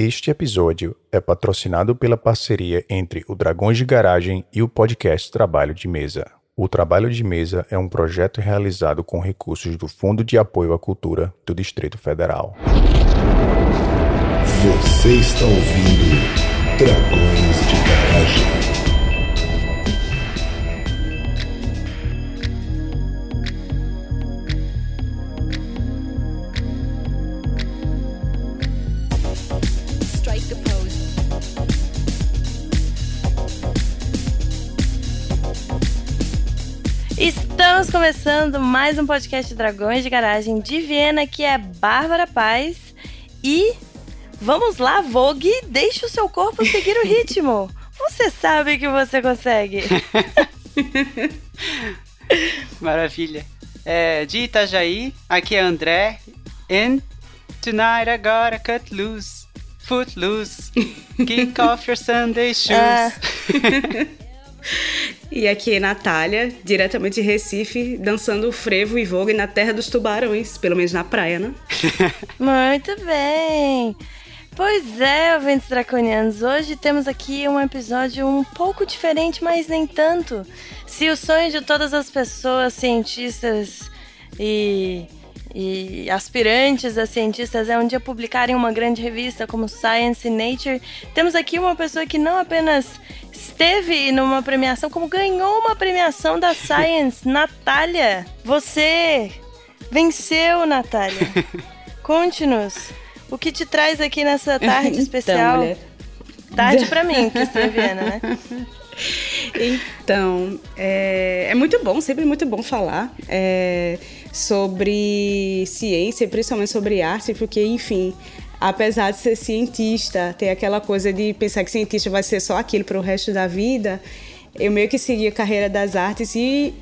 Este episódio é patrocinado pela parceria entre o Dragões de Garagem e o podcast Trabalho de Mesa. O Trabalho de Mesa é um projeto realizado com recursos do Fundo de Apoio à Cultura do Distrito Federal. Você está ouvindo Dragões de Garagem. Começando mais um podcast Dragões de Garagem de Viena, que é Bárbara Paz. E vamos lá, Vogue, deixe o seu corpo seguir o ritmo. Você sabe que você consegue. Maravilha. É, de Itajaí, aqui é André. And tonight I gotta cut loose. Foot loose. Kick off your Sunday shoes. Ah. E aqui é Natália, diretamente de Recife, dançando frevo e vogue na terra dos tubarões, pelo menos na praia, né? Muito bem. Pois é, ouvintes draconianos, hoje temos aqui um episódio um pouco diferente, mas nem tanto. Se o sonho de todas as pessoas, cientistas e, e aspirantes a cientistas é um dia publicarem uma grande revista como Science e Nature, temos aqui uma pessoa que não apenas esteve numa premiação, como ganhou uma premiação da Science, Natália. Você venceu, Natália. Conte-nos. O que te traz aqui nessa tarde Então, especial? mulher. tarde pra mim, que estou em Viena, né? Então, é, é muito bom, sempre muito bom falar é, sobre ciência, principalmente sobre arte, porque, enfim, apesar de ser cientista, ter aquela coisa de pensar que cientista vai ser só aquilo para o resto da vida, eu meio que segui a carreira das artes e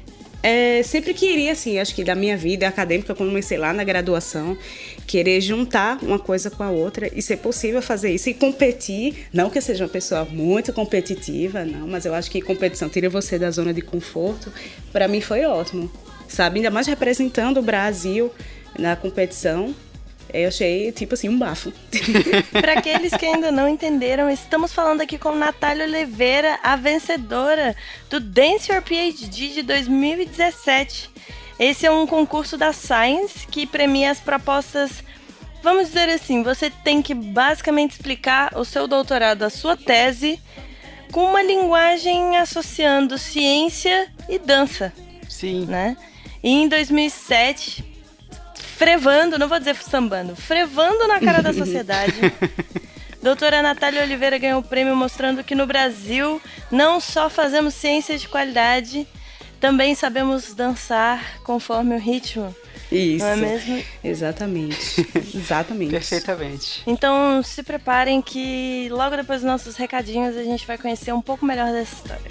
é, sempre queria, assim, acho que da minha vida acadêmica, comecei lá na graduação, querer juntar uma coisa com a outra e ser possível fazer isso e competir. Não que eu seja uma pessoa muito competitiva, não, mas eu acho que competição tira você da zona de conforto. Para mim foi ótimo, sabe? Ainda mais representando o Brasil na competição. Eu achei, tipo assim, um bafo. Para aqueles que ainda não entenderam, estamos falando aqui com Natália Oliveira, a vencedora do Dance Your PhD de 2017. Esse é um concurso da Science que premia as propostas. Vamos dizer assim, você tem que basicamente explicar o seu doutorado, a sua tese, com uma linguagem associando ciência e dança, Sim. né? E em 2007, frevando, não vou dizer sambando, frevando na cara da sociedade, doutora Natália Oliveira ganhou o prêmio mostrando que no Brasil não só fazemos ciência de qualidade, também sabemos dançar conforme o ritmo. Isso. Não é mesmo? Exatamente. Exatamente. Perfeitamente. Então se preparem que logo depois dos nossos recadinhos a gente vai conhecer um pouco melhor dessa história.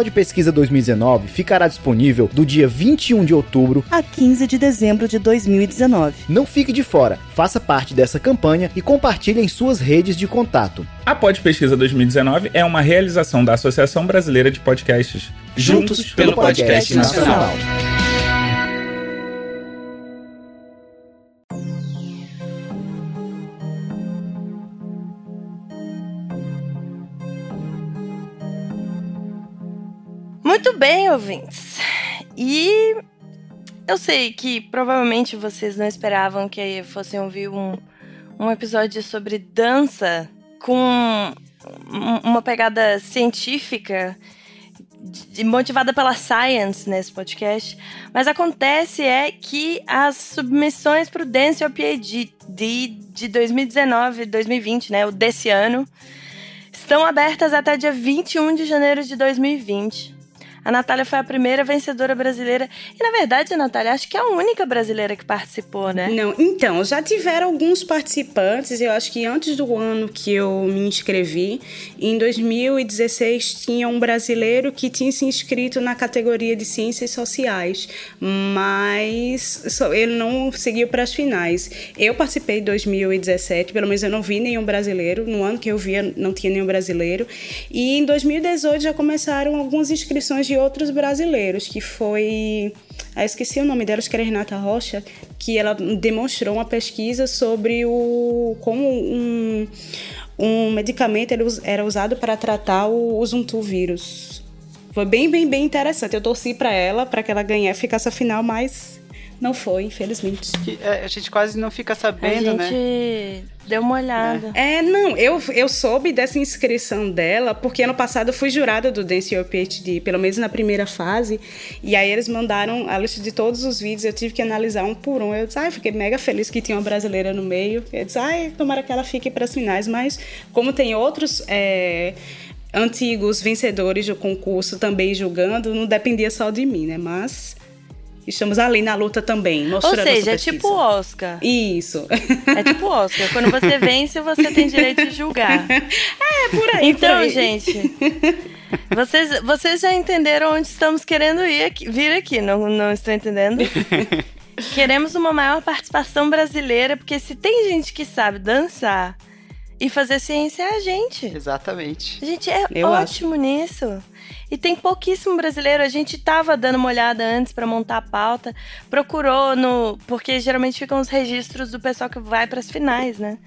Pod Pesquisa 2019 ficará disponível do dia 21 de outubro. A 15 de dezembro de 2019. Não fique de fora, faça parte dessa campanha e compartilhe em suas redes de contato. A Pod Pesquisa 2019 é uma realização da Associação Brasileira de Podcasts. Juntos pelo podcast nacional. Muito bem, ouvintes. E eu sei que provavelmente vocês não esperavam que fossem ouvir um, um episódio sobre dança com um- uma pegada científica motivada pela science nesse podcast, mas acontece é que as submissões para o Dance PhD de, de 2019, 2020, né, o desse ano, estão abertas até dia 21 de janeiro de 2020. A Natália foi a primeira vencedora brasileira. E na verdade, Natália, acho que é a única brasileira que participou, né? Não, então, já tiveram alguns participantes, eu acho que antes do ano que eu me inscrevi, em 2016 tinha um brasileiro que tinha se inscrito na categoria de ciências sociais, mas ele não seguiu para as finais. Eu participei em 2017, pelo menos eu não vi nenhum brasileiro, no ano que eu via não tinha nenhum brasileiro, e em 2018 já começaram algumas inscrições de outros brasileiros, que foi ah, esqueci o nome dela, acho que era Renata Rocha, que ela demonstrou uma pesquisa sobre o como um, um medicamento era usado para tratar o, o Zuntu vírus. Foi bem, bem, bem interessante. Eu torci para ela, para que ela ganhasse, ficasse a final, mas não foi, infelizmente. Que, é, a gente quase não fica A sabendo, né? gente deu uma olhada. É, não, eu, eu soube dessa inscrição dela porque ano passado eu fui jurada do Dance Your PhD, pelo menos na primeira fase, e aí eles mandaram a lista de todos os vídeos, eu tive que analisar um por um. Eu disse, ai, fiquei mega feliz que tinha uma brasileira no meio. Eu disse, ai, tomara que ela fique para as finais, mas como tem outros. é, Antigos vencedores do concurso também julgando, não dependia só de mim, né? Mas estamos ali na luta também, Ou mostrando nossa seja, é tipo o Oscar. Isso. É tipo o Oscar. Quando você vence, você tem direito de julgar. É, por aí, por Então, aí. gente, vocês, vocês já entenderam onde estamos querendo ir aqui- vir aqui, não, não estou entendendo? Queremos uma maior participação brasileira, porque se tem gente que sabe dançar e fazer ciência, é a gente. Exatamente. A gente é Eu ótimo nisso. E tem pouquíssimo brasileiro. A gente tava dando uma olhada antes pra montar a pauta, procurou no. Porque geralmente ficam os registros do pessoal que vai pras finais, né?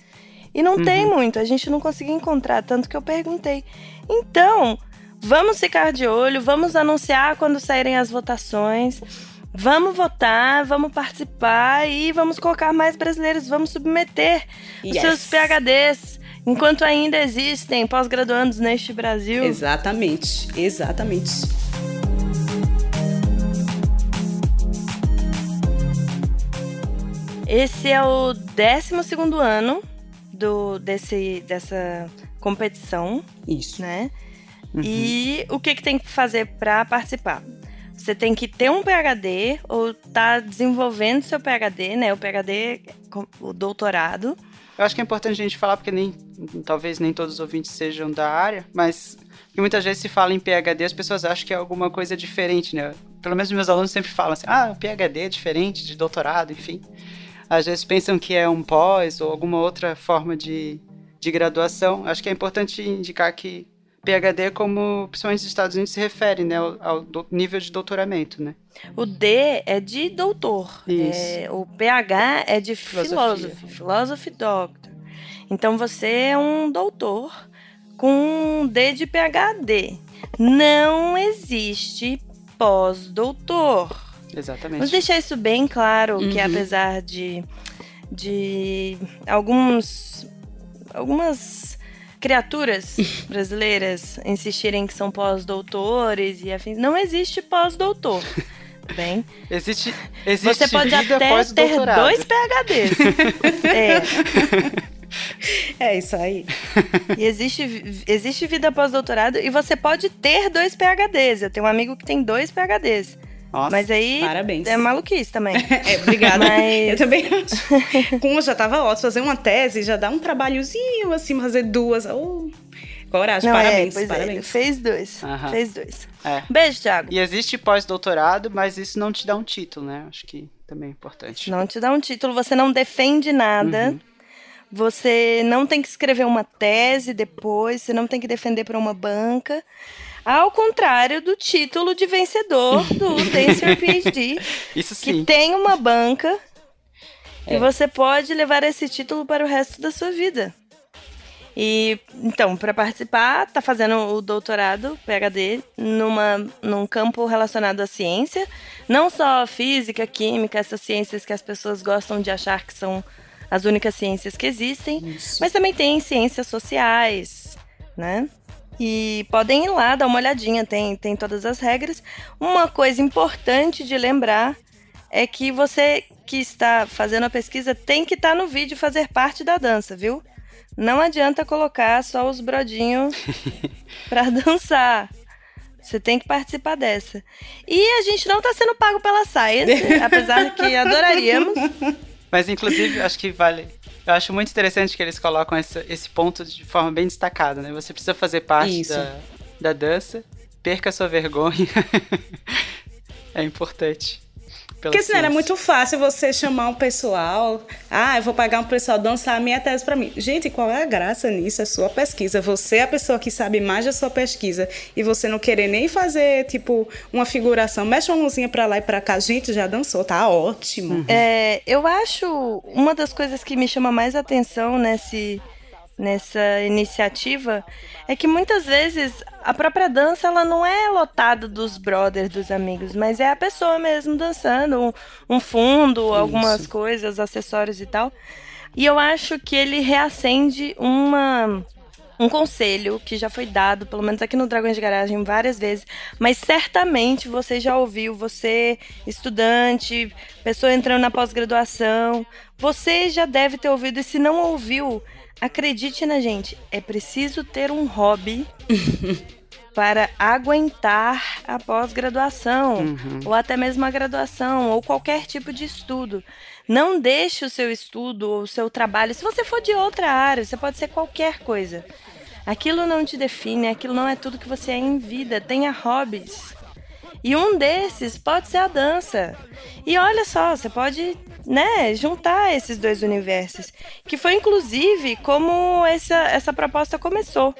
E não tem muito, a gente não conseguiu encontrar, tanto que eu perguntei. Então, vamos ficar de olho, vamos anunciar quando saírem as votações. Vamos votar, vamos participar e vamos colocar mais brasileiros, vamos submeter os Yes. seus PHDs, enquanto ainda existem pós-graduandos neste Brasil. Exatamente, exatamente. Esse é o 12 ano do, desse, dessa competição, Isso. né? E o que, que tem que fazer para participar? Você tem que ter um PhD ou tá desenvolvendo seu PhD, né? O PhD, com- o doutorado. Eu acho que é importante a gente falar, porque nem talvez nem todos os ouvintes sejam da área, mas muitas vezes se fala em PhD, as pessoas acham que é alguma coisa diferente, né? Pelo menos meus alunos sempre falam assim, ah, PhD é diferente de doutorado, enfim. Às vezes pensam que é um pós ou alguma outra forma de, de graduação. Acho que é importante indicar que PhD como, principalmente nos Estados Unidos, se refere, né, ao, ao do- nível de doutoramento, né? O D é de doutor. Isso. É, o PH é de Filosofia. philosophy, philosophy doctor. Então você é um doutor com um D de PhD. Não existe pós-doutor. Exatamente. Vamos deixar isso bem claro, que Uhum. apesar de, de alguns, algumas criaturas brasileiras insistirem que são pós-doutores e afins, não existe pós-doutor. Bem, Existe, existe você pode até ter dois PHDs. é, É isso aí. e existe, existe vida pós-doutorado e você pode ter dois PHDs. Eu tenho um amigo que tem dois PHDs. Nossa. Mas aí Parabéns. é maluquice também. É, obrigada. Mas- Eu também acho. Com já tava ótimo. Fazer uma tese já dá um trabalhozinho assim, fazer duas. Oh, coragem, Não, parabéns, é, pois é, parabéns. fez dois. Aham. Fez dois. É. Beijo, Thiago. E existe pós-doutorado, mas isso não te dá um título, né? Acho que também é importante. Não te dá um título, você não defende nada. Uhum. Você não tem que escrever uma tese depois, você não tem que defender para uma banca. Ao contrário do título de vencedor do Dance Your PhD, Isso que sim. tem uma banca É. e você pode levar esse título para o resto da sua vida. E então, para participar, tá fazendo o doutorado, PhD, numa, num campo relacionado à ciência, não só física, química, essas ciências que as pessoas gostam de achar que são as únicas ciências que existem, mas também tem ciências sociais, né? E podem ir lá dar uma olhadinha, tem, tem todas as regras. Uma coisa importante de lembrar é que você que está fazendo a pesquisa tem que estar no vídeo fazer parte da dança, viu? Não adianta colocar só os brodinhos pra dançar. Você tem que participar dessa. E a gente não tá sendo pago pela Science, apesar que adoraríamos. Mas, inclusive, acho que vale. Eu acho muito interessante que eles colocam esse, esse ponto de forma bem destacada, né? Você precisa fazer parte Isso. da, da dança, perca sua vergonha. é importante. Porque senão era ciência. muito fácil você chamar um pessoal. Ah, eu vou pagar um pessoal dançar a minha tese pra mim. Gente, qual é a graça nisso? É sua pesquisa. Você é a pessoa que sabe mais da sua pesquisa. E você não querer nem fazer, tipo, uma figuração. Mexe uma mãozinha pra lá e pra cá. Gente, já dançou, tá ótimo. É, eu acho uma das coisas que me chama mais atenção nesse, nessa iniciativa é que muitas vezes a própria dança ela não é lotada dos brothers, dos amigos, mas é a pessoa mesmo dançando, um, um fundo, algumas coisas, acessórios e tal. E eu acho que ele reacende uma um conselho que já foi dado, pelo menos aqui no Dragões de Garagem, várias vezes, mas certamente você já ouviu, você, estudante, pessoa entrando na pós-graduação, você já deve ter ouvido, e se não ouviu, acredite na gente, é preciso ter um hobby para aguentar a pós-graduação, ou até mesmo a graduação, ou qualquer tipo de estudo. Não deixe o seu estudo ou o seu trabalho, se você for de outra área, você pode ser qualquer coisa. Aquilo não te define, aquilo não é tudo que você é em vida. Tenha hobbies. E um desses pode ser a dança. E olha só, você pode, né, juntar esses dois universos. Que foi inclusive como essa, essa proposta começou.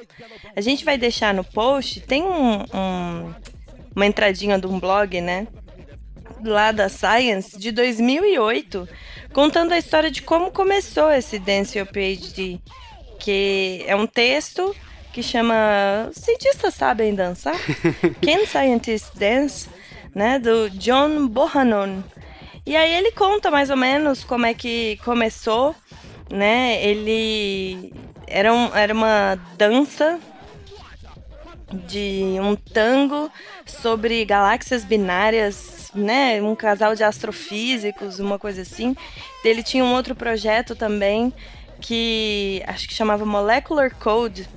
A gente vai deixar no post, tem um, um- uma entradinha de um blog, né? Lá da Science, de 2008, contando a história de como começou esse Dance Your PhD. Que é um texto que chama Cientistas Sabem Dançar? Can Scientists Dance? Né, do John Bohannon. E aí ele conta mais ou menos como é que começou, né? Ele era, um, era uma dança de um tango sobre galáxias binárias, né? Um casal de astrofísicos, uma coisa assim. Ele tinha um outro projeto também que acho que chamava Molecular Code,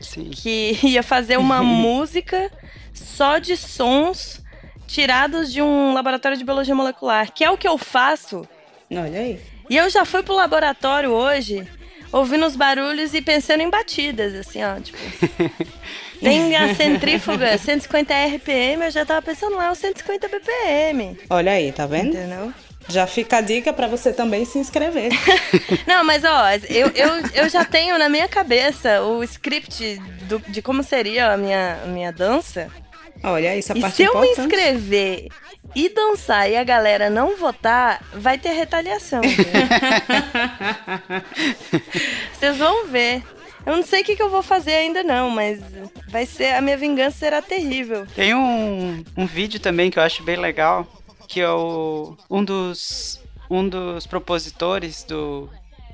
Sim. que ia fazer uma música só de sons tirados de um laboratório de biologia molecular, que é o que eu faço. Olha aí. E eu já fui pro laboratório hoje, ouvindo os barulhos e pensando em batidas, assim, ó, tipo. Tem a centrífuga 150 RPM, eu já tava pensando lá, os 150 BPM. Olha aí, tá vendo? Entendeu? Já fica a dica pra você também se inscrever. Não, mas ó, eu, eu, eu já tenho na minha cabeça o script do- de como seria a minha, a minha dança. Olha aí, essa E parte se eu me importante. inscrever e dançar e a galera não votar, vai ter retaliação. Vocês vão ver. Eu não sei o que, que eu vou fazer ainda não, mas vai ser a minha vingança será terrível. Tem um, um vídeo também que eu acho bem legal, que é o, um dos um dos propositores do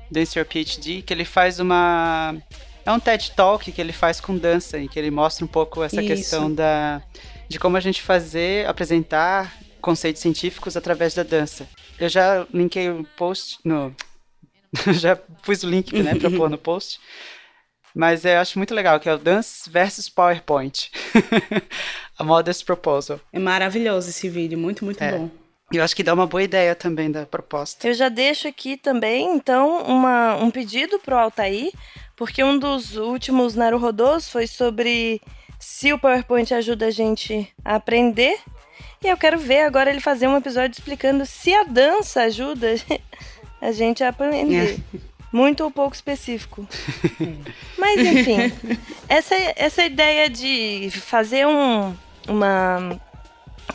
Dance Your PhD, que ele faz uma é um TED Talk que ele faz com dança e que ele mostra um pouco essa Isso. questão da de como a gente fazer, apresentar conceitos científicos através da dança. Eu já linkei o post no já pus o link, né, pra pôr no post. Mas eu acho muito legal, que é o Dance versus PowerPoint. a Modest Proposal. É maravilhoso esse vídeo, muito, muito É. bom. E eu acho que dá uma boa ideia também da proposta. Eu já deixo aqui também, então, uma, um pedido pro Altair, porque um dos últimos Naruhodos foi sobre se o PowerPoint ajuda a gente a aprender. E eu quero ver agora ele fazer um episódio explicando se a dança ajuda a gente a aprender. Muito ou pouco específico. Mas enfim, essa, essa ideia de fazer um, uma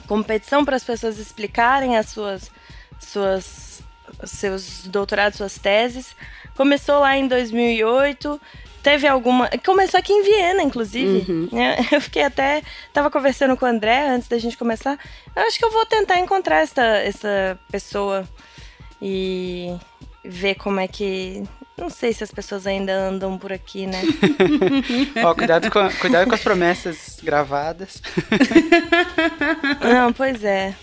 competição para as pessoas explicarem as suas, suas seus doutorados, suas teses. Começou lá em 2008. Teve alguma. Começou aqui em Viena, inclusive. né? Eu fiquei até. Tava conversando com o André antes da gente começar. Eu acho que eu vou tentar encontrar essa, essa pessoa e ver como é que. Não sei se as pessoas ainda andam por aqui, né? Ó, cuidado com, cuidado com as promessas gravadas. Não, pois é.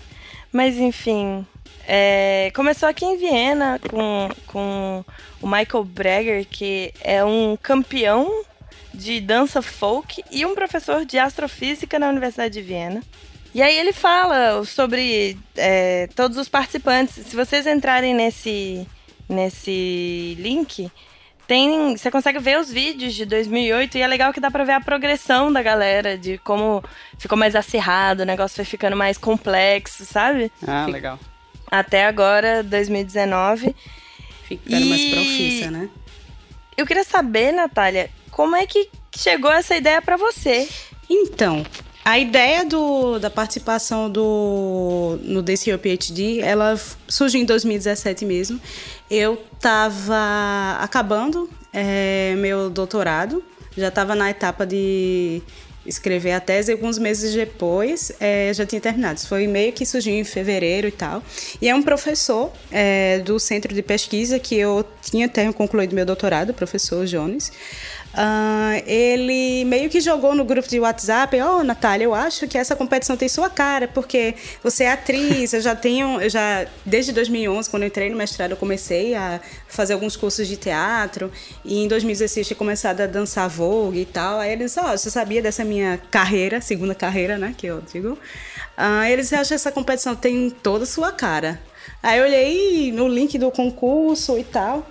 Mas enfim. é, começou aqui em Viena com, com o Michael Breger, que é um campeão de dança folk e um professor de astrofísica na Universidade de Viena. E aí ele fala sobre é, todos os participantes. Se vocês entrarem nesse, nesse link, tem, você consegue ver os vídeos de 2008 e é legal que dá pra ver a progressão da galera, de como ficou mais acirrado, o negócio foi ficando mais complexo, sabe? Ah, Fi- legal. Até agora, 2019. Ficando mais E- profissa, né? Eu queria saber, Natália, como é que chegou essa ideia pra você? Então, a ideia do, da participação do, no DCO PhD, ela surgiu em 2017 mesmo. Eu estava acabando eh, meu doutorado, já estava na etapa de escrever a tese, alguns meses depois eh, já tinha terminado. Foi meio que surgiu em fevereiro e tal. E é um professor eh, do centro de pesquisa que eu tinha até concluído meu doutorado, o professor Jones. Ah, ele meio que jogou no grupo de WhatsApp, ó, Natália, eu acho que essa competição tem sua cara, porque você é atriz, eu já tenho, eu já desde 2011, quando eu entrei no mestrado, eu comecei a fazer alguns cursos de teatro, e em 2016 tinha começado a dançar Vogue e tal. Aí eles, ó, você sabia dessa minha carreira, segunda carreira, né, que eu digo? Ah, eles acham que essa competição tem toda sua cara. Aí eu olhei no link do concurso e tal.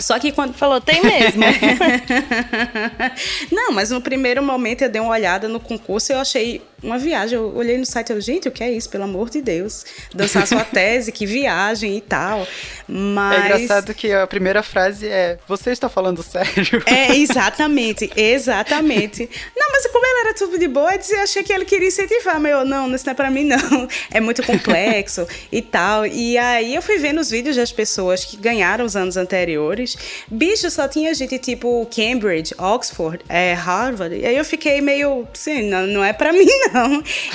Só que quando Falou, tem mesmo. Não, mas no primeiro momento eu dei uma olhada no concurso e eu achei uma viagem. Eu olhei no site e eu, gente, o que é isso? Pelo amor de Deus. Dançar sua tese, que viagem e tal. Mas. É engraçado que a primeira frase é: Você está falando sério? É, exatamente, exatamente. Não, mas como ele era tudo de boa, eu achei que ele queria incentivar, mas eu, não, isso não é pra mim, não. É muito complexo e tal. E aí eu fui vendo os vídeos das pessoas que ganharam os anos anteriores. Bicho, só tinha gente tipo Cambridge, Oxford, é, Harvard. E aí eu fiquei meio, assim, não, não é pra mim, não.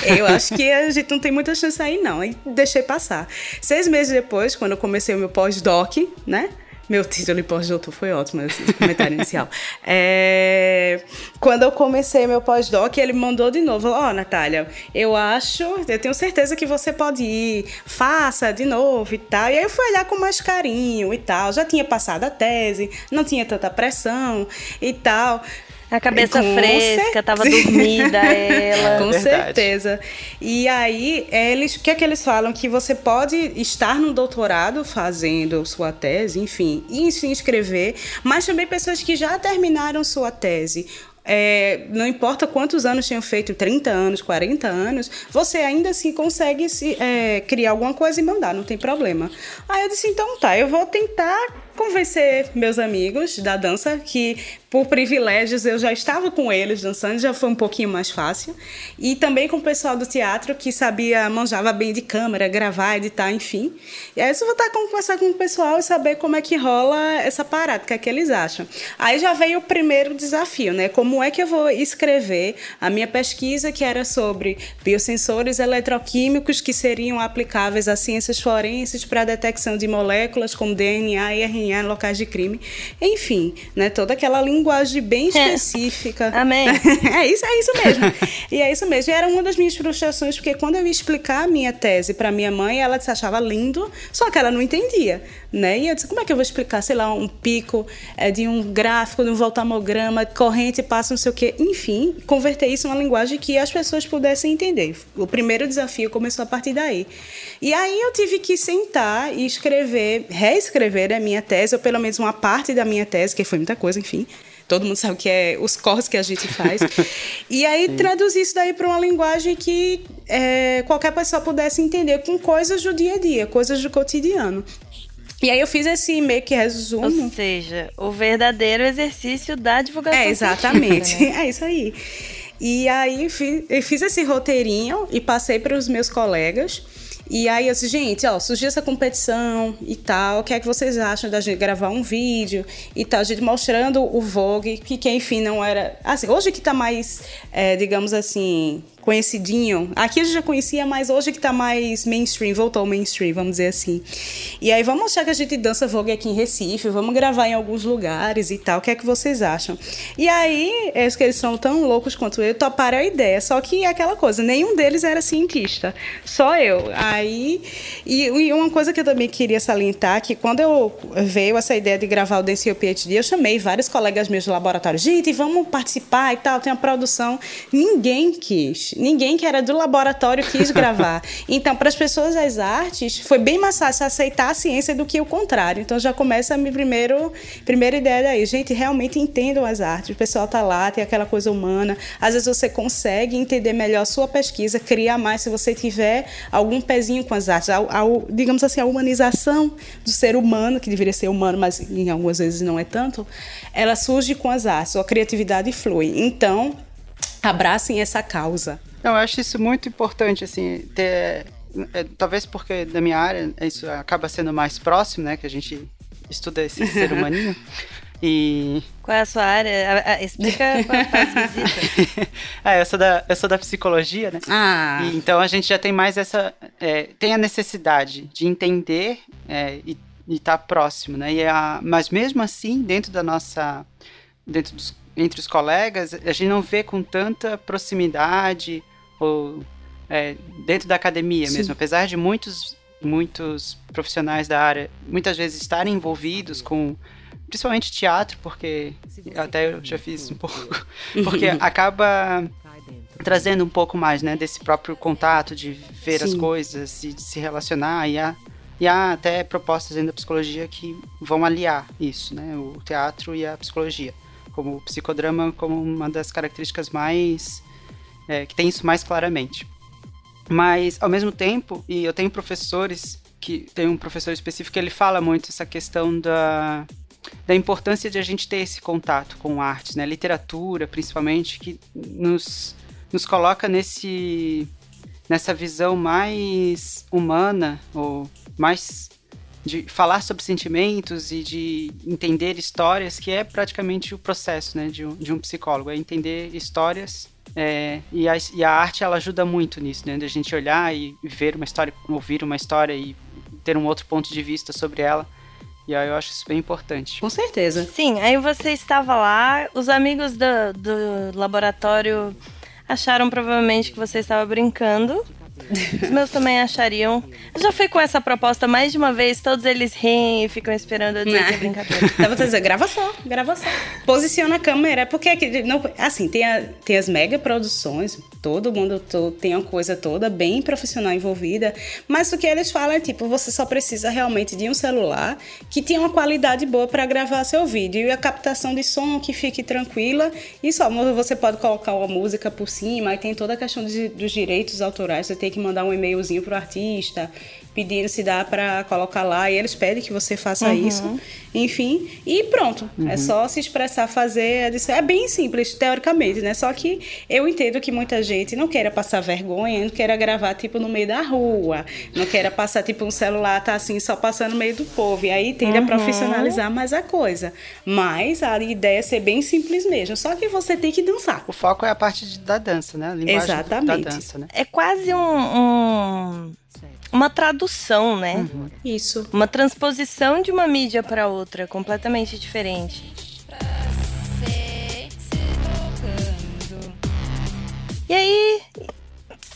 Eu acho que a gente não tem muita chance aí, não. E deixei passar. Seis meses depois, quando eu comecei o meu pós-doc, né? Meu título de pós-doutor foi ótimo, esse comentário inicial. É, Quando eu comecei meu pós-doc, ele mandou de novo: Ó, Natália, eu acho, eu tenho certeza que você pode ir, faça de novo e tal. E aí eu fui olhar com mais carinho e tal. Já tinha passado a tese, não tinha tanta pressão e tal. A cabeça Com fresca, tava certeza. dormida ela. Com Verdade. certeza. E aí, eles, o que é que eles falam? Que você pode estar no doutorado fazendo sua tese, enfim, e se inscrever, mas também pessoas que já terminaram sua tese. é, não importa quantos anos tenham feito, 30 anos, 40 anos, você ainda assim consegue se, é, criar alguma coisa e mandar, não tem problema. Aí eu disse, então tá, eu vou tentar convencer meus amigos da dança que por privilégios eu já estava com eles dançando, já foi um pouquinho mais fácil. E também com o pessoal do teatro que sabia, manjava bem de câmera, gravar, editar, enfim. E aí eu vou estar conversar com o pessoal e saber como é que rola essa parada, o que é que eles acham. Aí já veio o primeiro desafio, né? Como é que eu vou escrever a minha pesquisa que era sobre biosensores eletroquímicos que seriam aplicáveis a ciências forenses para a detecção de moléculas como DNA e RNA em locais de crime. Enfim, né? Toda aquela linguagem bem específica. Amém. é isso, é isso mesmo. e é isso mesmo. E era uma das minhas frustrações, porque quando eu ia explicar a minha tese para minha mãe, ela se achava lindo, só que ela não entendia, né? E eu disse, como é que eu vou explicar, sei lá, um pico é, de um gráfico, de um voltamograma, corrente passa não sei o quê. Enfim, converter isso em uma linguagem que as pessoas pudessem entender. O primeiro desafio começou a partir daí. E aí eu tive que sentar e escrever, reescrever a minha tese, ou pelo menos uma parte da minha tese, que foi muita coisa, enfim. Todo mundo sabe o que é os corres que a gente faz. e aí traduzir isso daí para uma linguagem que é, qualquer pessoa pudesse entender com coisas do dia a dia, coisas do cotidiano. E aí eu fiz esse meio que resumo. Ou seja, o verdadeiro exercício da divulgação É, exatamente. né? É isso aí. E aí fiz, eu fiz esse roteirinho e passei para os meus colegas. E aí eu disse, gente, ó, surgiu essa competição e tal, o que é que vocês acham da gente gravar um vídeo e tal, a gente mostrando o Vogue, que, que enfim não era... Assim, hoje que tá mais, é, digamos assim, conhecidinho. Aqui a gente já conhecia, mas hoje que tá mais mainstream, voltou ao mainstream, vamos dizer assim. E aí vamos achar que a gente dança Vogue aqui em Recife, vamos gravar em alguns lugares e tal. O que é que vocês acham? E aí, é que eles são tão loucos quanto eu, toparam a ideia. Só que é aquela coisa, nenhum deles era cientista, só eu. Aí, e, e uma coisa que eu também queria salientar, que quando eu veio essa ideia de gravar o Dance Your PhD, eu chamei vários colegas meus do laboratório, gente, vamos participar e tal, tem a produção. Ninguém quis, ninguém que era do laboratório quis gravar. Então, para as pessoas das artes, foi bem mais fácil aceitar a ciência do que o contrário. Então, já começa a minha primeiro, primeira ideia daí. Gente, realmente entendam as artes. O pessoal tá lá, tem aquela coisa humana. Às vezes você consegue entender melhor a sua pesquisa, criar mais se você tiver algum pezinho com as artes. A, a, digamos assim, a humanização do ser humano, que deveria ser humano, mas em algumas vezes não é tanto, ela surge com as artes, a criatividade flui. Então, abracem essa causa. Eu acho isso muito importante, assim, ter. é, talvez porque da minha área isso acaba sendo mais próximo, né? Que a gente estuda esse ser humaninho. E. Qual é a sua área? A- a- Explica visitas. ah, eu sou da, eu sou da psicologia, né? Ah, E, então a gente já tem mais essa. é, tem a necessidade de entender é, e estar próximo, né? E a, mas mesmo assim, dentro da nossa. Dentro dos, entre os colegas, a gente não vê com tanta proximidade ou é, dentro da academia mesmo. Apesar de muitos, muitos profissionais da área muitas vezes estarem envolvidos com. Principalmente teatro, porque até eu já fiz um pouco. Porque acaba trazendo um pouco mais, né, desse próprio contato de ver as Sim. coisas e de se relacionar e há, e há até propostas dentro da psicologia que vão aliar isso, né, o teatro e a psicologia, como o psicodrama como uma das características mais é, que tem isso mais claramente. Mas ao mesmo tempo, e eu tenho professores que tem um professor específico que ele fala muito essa questão da da importância de a gente ter esse contato com artes, né? Literatura, principalmente, que nos, nos coloca nesse nessa visão mais humana ou mais de falar sobre sentimentos e de entender histórias, que é praticamente o processo, né, de um, de um psicólogo, é entender histórias é, e, a, e a arte ela ajuda muito nisso, né, de a gente olhar e ver uma história, ouvir uma história e ter um outro ponto de vista sobre ela. E aí eu acho isso bem importante. com certeza. Sim, aí você estava lá, os amigos do, do laboratório acharam provavelmente que você estava brincando. Os meus também achariam. Eu já fui com essa proposta mais de uma vez, todos eles riem e ficam esperando eu dizer que é brincadeira. Dá pra dizer, grava só, grava só. Posiciona a câmera, porque aqui, não, assim, tem, a- tem as mega produções, todo mundo to- tem uma coisa toda bem profissional envolvida, mas o que eles falam é tipo, você só precisa realmente de um celular que tenha uma qualidade boa para gravar seu vídeo e a captação de som que fique tranquila e só você pode colocar uma música por cima, aí tem toda a questão de- dos direitos autorais, você tem que mandar um e-mailzinho pro artista pedindo se dá para colocar lá e eles pedem que você faça isso. Enfim, e pronto. É só se expressar, fazer. É bem simples, teoricamente, né? Só que eu entendo que muita gente não queira passar vergonha, não queira gravar, tipo, no meio da rua, não queira passar, tipo, um celular, tá assim, só passando no meio do povo. E aí tende a profissionalizar mais a coisa. Mas a ideia é ser bem simples mesmo. Só que você tem que dançar. O foco é a parte de- da dança, né? A linguagem Exatamente. da dança, né? É quase um, um- uma tradução, né? Isso. Uma transposição de uma mídia para outra, completamente diferente. E aí,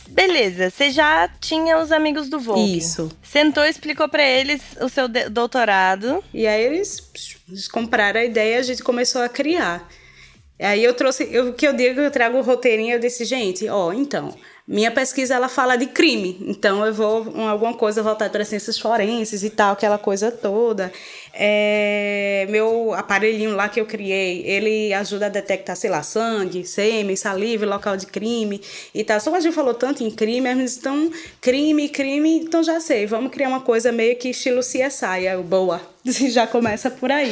beleza, você já tinha os amigos do Vogue. Isso. Sentou e explicou pra eles o seu doutorado. E aí eles, eles compraram a ideia e a gente começou a criar. Aí eu trouxe, o que eu digo, eu trago o roteirinho, eu disse, gente, ó, então, minha pesquisa ela fala de crime, então eu vou um, alguma coisa voltada para ciências forenses e tal, aquela coisa toda. É, meu aparelhinho lá que eu criei, ele ajuda a detectar, sei lá, sangue, sêmen, saliva, local de crime e tal. Só que a gente falou tanto em crime, a gente então, crime, crime, então já sei, vamos criar uma coisa meio que estilo CSI, eu, boa, já começa por aí.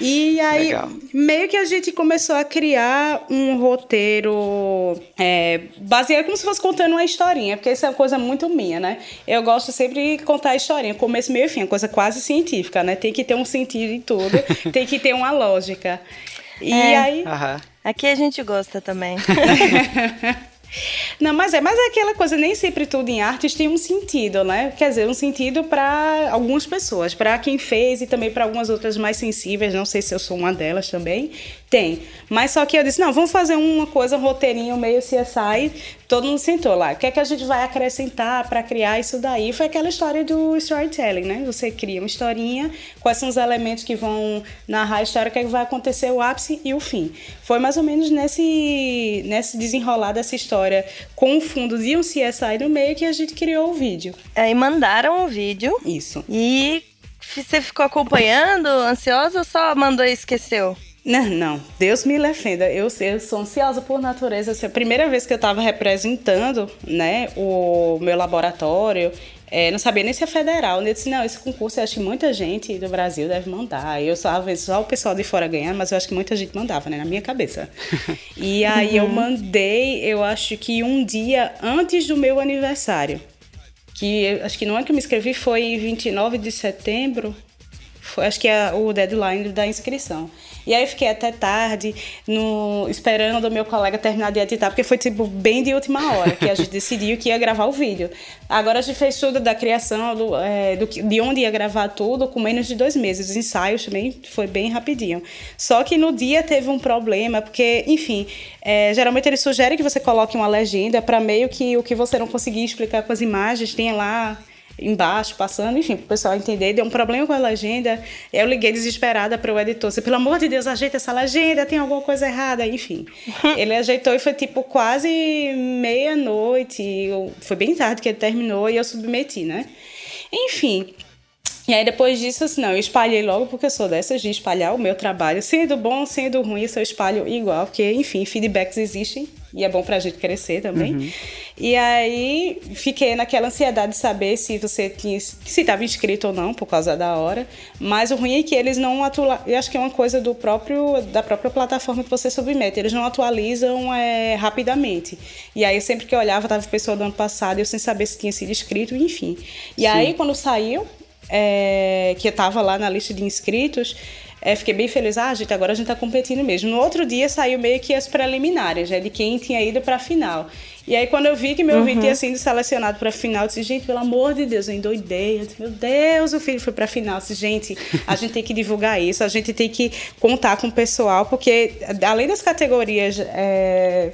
E aí, Legal. meio que a gente começou a criar um roteiro é, baseado como se fosse contando uma historinha, porque isso é uma coisa muito minha, né? Eu gosto sempre de contar a historinha, começo, meio e fim, uma coisa quase científica, né? Tem que ter um sentido em tudo, tem que ter uma lógica. E É. aí, Aham. Aqui a gente gosta também. Não, mas é, mas é aquela coisa, nem sempre tudo em artes tem um sentido, né? Quer dizer, um sentido para algumas pessoas, para quem fez e também para algumas outras mais sensíveis, não sei se eu sou uma delas também, tem. Mas só que eu disse, não, vamos fazer uma coisa, um roteirinho meio CSI, todo mundo sentou lá. O que é que a gente vai acrescentar para criar isso daí? Foi aquela história do storytelling, né? Você cria uma historinha, quais são os elementos que vão narrar a história, o que, é que vai acontecer, o ápice e o fim. Foi mais ou menos nesse, nesse desenrolar dessa história com o fundo de um CSI no meio que a gente criou o vídeo. Aí mandaram o vídeo Isso. e você ficou acompanhando, ansiosa ou só mandou e esqueceu? Não, não, Deus me defenda. Eu, eu sou ansiosa por natureza. Essa é a primeira vez que eu estava representando né, o meu laboratório. é, não sabia nem se é federal. Eu disse, não, esse concurso eu acho que muita gente do Brasil deve mandar. Eu só, às vezes, só o pessoal de fora ganhar, mas eu acho que muita gente mandava, né? Na minha cabeça. E aí eu mandei, eu acho que um dia antes do meu aniversário. Que eu- acho que no ano que eu me inscrevi foi em 29 de setembro. Foi, acho que é o deadline da inscrição. E aí fiquei até tarde no, esperando o meu colega terminar de editar, porque foi tipo bem de última hora que a gente decidiu que ia gravar o vídeo. Agora a gente fez tudo da criação, do, é, do de onde ia gravar tudo, com menos de dois meses. Os ensaios também foi bem rapidinho. Só que no dia teve um problema, porque, enfim, é, geralmente eles sugerem que você coloque uma legenda para meio que o que você não conseguir explicar com as imagens, tenha lá embaixo, passando, enfim, para o pessoal entender. Deu um problema com a legenda. Eu liguei desesperada para o editor. Disse, pelo amor de Deus, ajeita essa legenda, tem alguma coisa errada. Enfim, ele ajeitou e foi tipo quase meia-noite. Foi bem tarde que ele terminou e eu submeti, né? Enfim. E aí depois disso, assim, não, eu espalhei logo porque eu sou dessas de espalhar o meu trabalho. Sendo bom, sendo ruim, isso eu espalho igual, porque, enfim, feedbacks existem e é bom pra gente crescer também. E aí fiquei naquela ansiedade de saber se você tinha, se estava inscrito ou não por causa da hora. Mas o ruim é que eles não atualizam. Eu acho que é uma coisa do próprio da própria plataforma que você submete. Eles não atualizam é, rapidamente. E aí sempre que eu olhava, tava o pessoal do ano passado, eu sem saber se tinha sido inscrito, enfim. E aí quando saiu, é, que eu tava lá na lista de inscritos, é, fiquei bem feliz. Ah, gente, agora a gente tá competindo mesmo. No outro dia saiu meio que as preliminares, né, de quem tinha ido pra final. E aí, quando eu vi que meu vídeo tinha sido selecionado pra final, eu disse, gente, pelo amor de Deus, eu endoidei. Eu disse, meu Deus, o filho foi pra final. Eu disse, gente, a gente tem que divulgar isso, a gente tem que contar com o pessoal, porque além das categorias. é,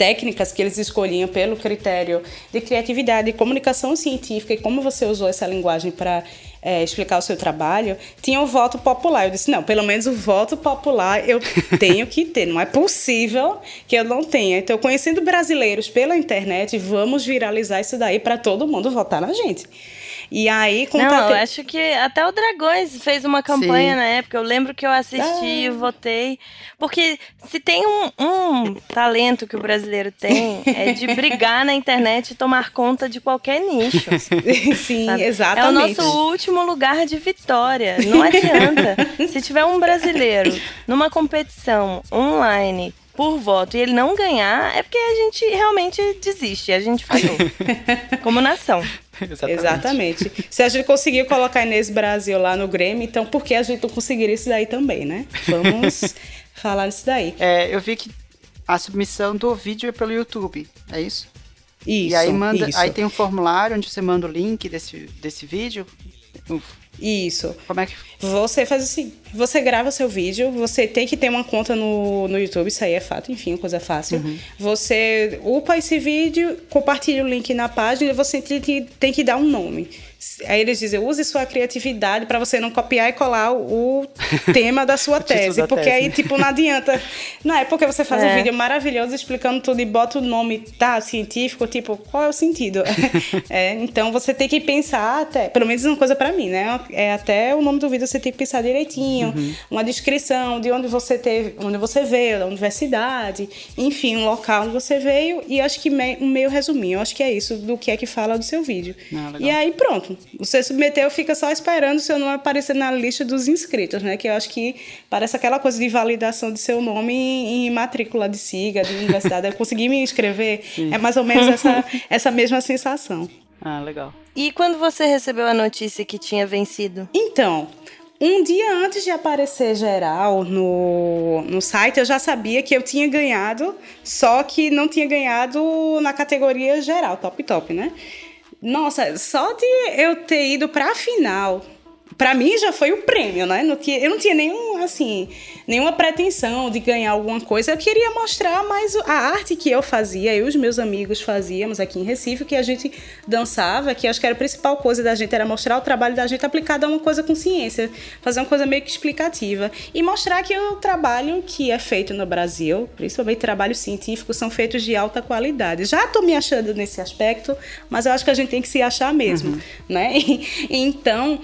técnicas que eles escolhiam pelo critério de criatividade, de comunicação científica e como você usou essa linguagem para explicar o seu trabalho, tinha o voto popular. Eu disse, não, pelo menos o voto popular eu tenho que ter. Não é possível que eu não tenha. Então, conhecendo brasileiros pela internet, vamos viralizar isso daí para todo mundo votar na gente. E aí, Não, contatei... eu acho que até o Dragões fez uma campanha Sim. na época. Eu lembro que eu assisti, Ah. votei. Porque se tem um, um talento que o brasileiro tem, é de brigar na internet e tomar conta de qualquer nicho. Sim, sabe? exatamente. É o nosso último lugar de vitória. Não adianta. Se tiver um brasileiro numa competição online por voto e ele não ganhar, é porque a gente realmente desiste, a gente falhou. Como nação. Exatamente. Se a gente conseguiu colocar Inês Brasil lá no Grêmio, então por que a gente não conseguiria isso daí também, né? Vamos falar disso daí. É, eu vi que a submissão do vídeo é pelo YouTube, é isso? Isso. e aí manda, isso. aí tem um formulário onde você manda o link desse, desse vídeo. Isso. Como é que Você faz assim, você grava seu vídeo, você tem que ter uma conta no, no YouTube, isso aí é fato, enfim, coisa fácil. Uhum. Você upa esse vídeo, compartilha o link na página e você tem que, tem que dar um nome. Aí eles dizem, use sua criatividade para você não copiar e colar o, o tema da sua tese. da porque tese. aí, tipo, não adianta. Não, é porque você faz um É. vídeo maravilhoso explicando tudo e bota o nome tá, científico, tipo, qual é o sentido? É, então você tem que pensar até, pelo menos uma coisa para mim, né? É até o nome do vídeo você tem que pensar direitinho, uma descrição de onde você teve, onde você veio, da universidade, enfim, um local onde você veio e acho que me- um meio resuminho, eu acho que é isso do que é que fala do seu vídeo. Ah, e aí pronto, você submeteu, fica só esperando o seu nome aparecer na lista dos inscritos, né? Que eu acho que parece aquela coisa de validação de seu nome em, matrícula de SIGA, de universidade. Eu consegui me inscrever, é mais ou menos essa, essa mesma sensação. Ah, legal. E quando você recebeu a notícia que tinha vencido? Então, Um dia antes de aparecer geral no, no site, eu já sabia que eu tinha ganhado, só que não tinha ganhado na categoria geral, top top, né? Nossa, só de eu ter ido pra final para mim já foi o prêmio, né? Não tinha, eu não tinha nenhum, assim, nenhuma pretensão de ganhar alguma coisa. Eu queria mostrar mais a arte que eu fazia, eu e os meus amigos fazíamos aqui em Recife, que a gente dançava, que acho que era a principal coisa da gente, era mostrar o trabalho da gente aplicado a uma coisa com ciência, fazer uma coisa meio que explicativa. E mostrar que o trabalho que é feito no Brasil, principalmente trabalhos científicos, são feitos de alta qualidade. Já estou me achando nesse aspecto, mas eu acho que a gente tem que se achar mesmo, Uhum. né? então,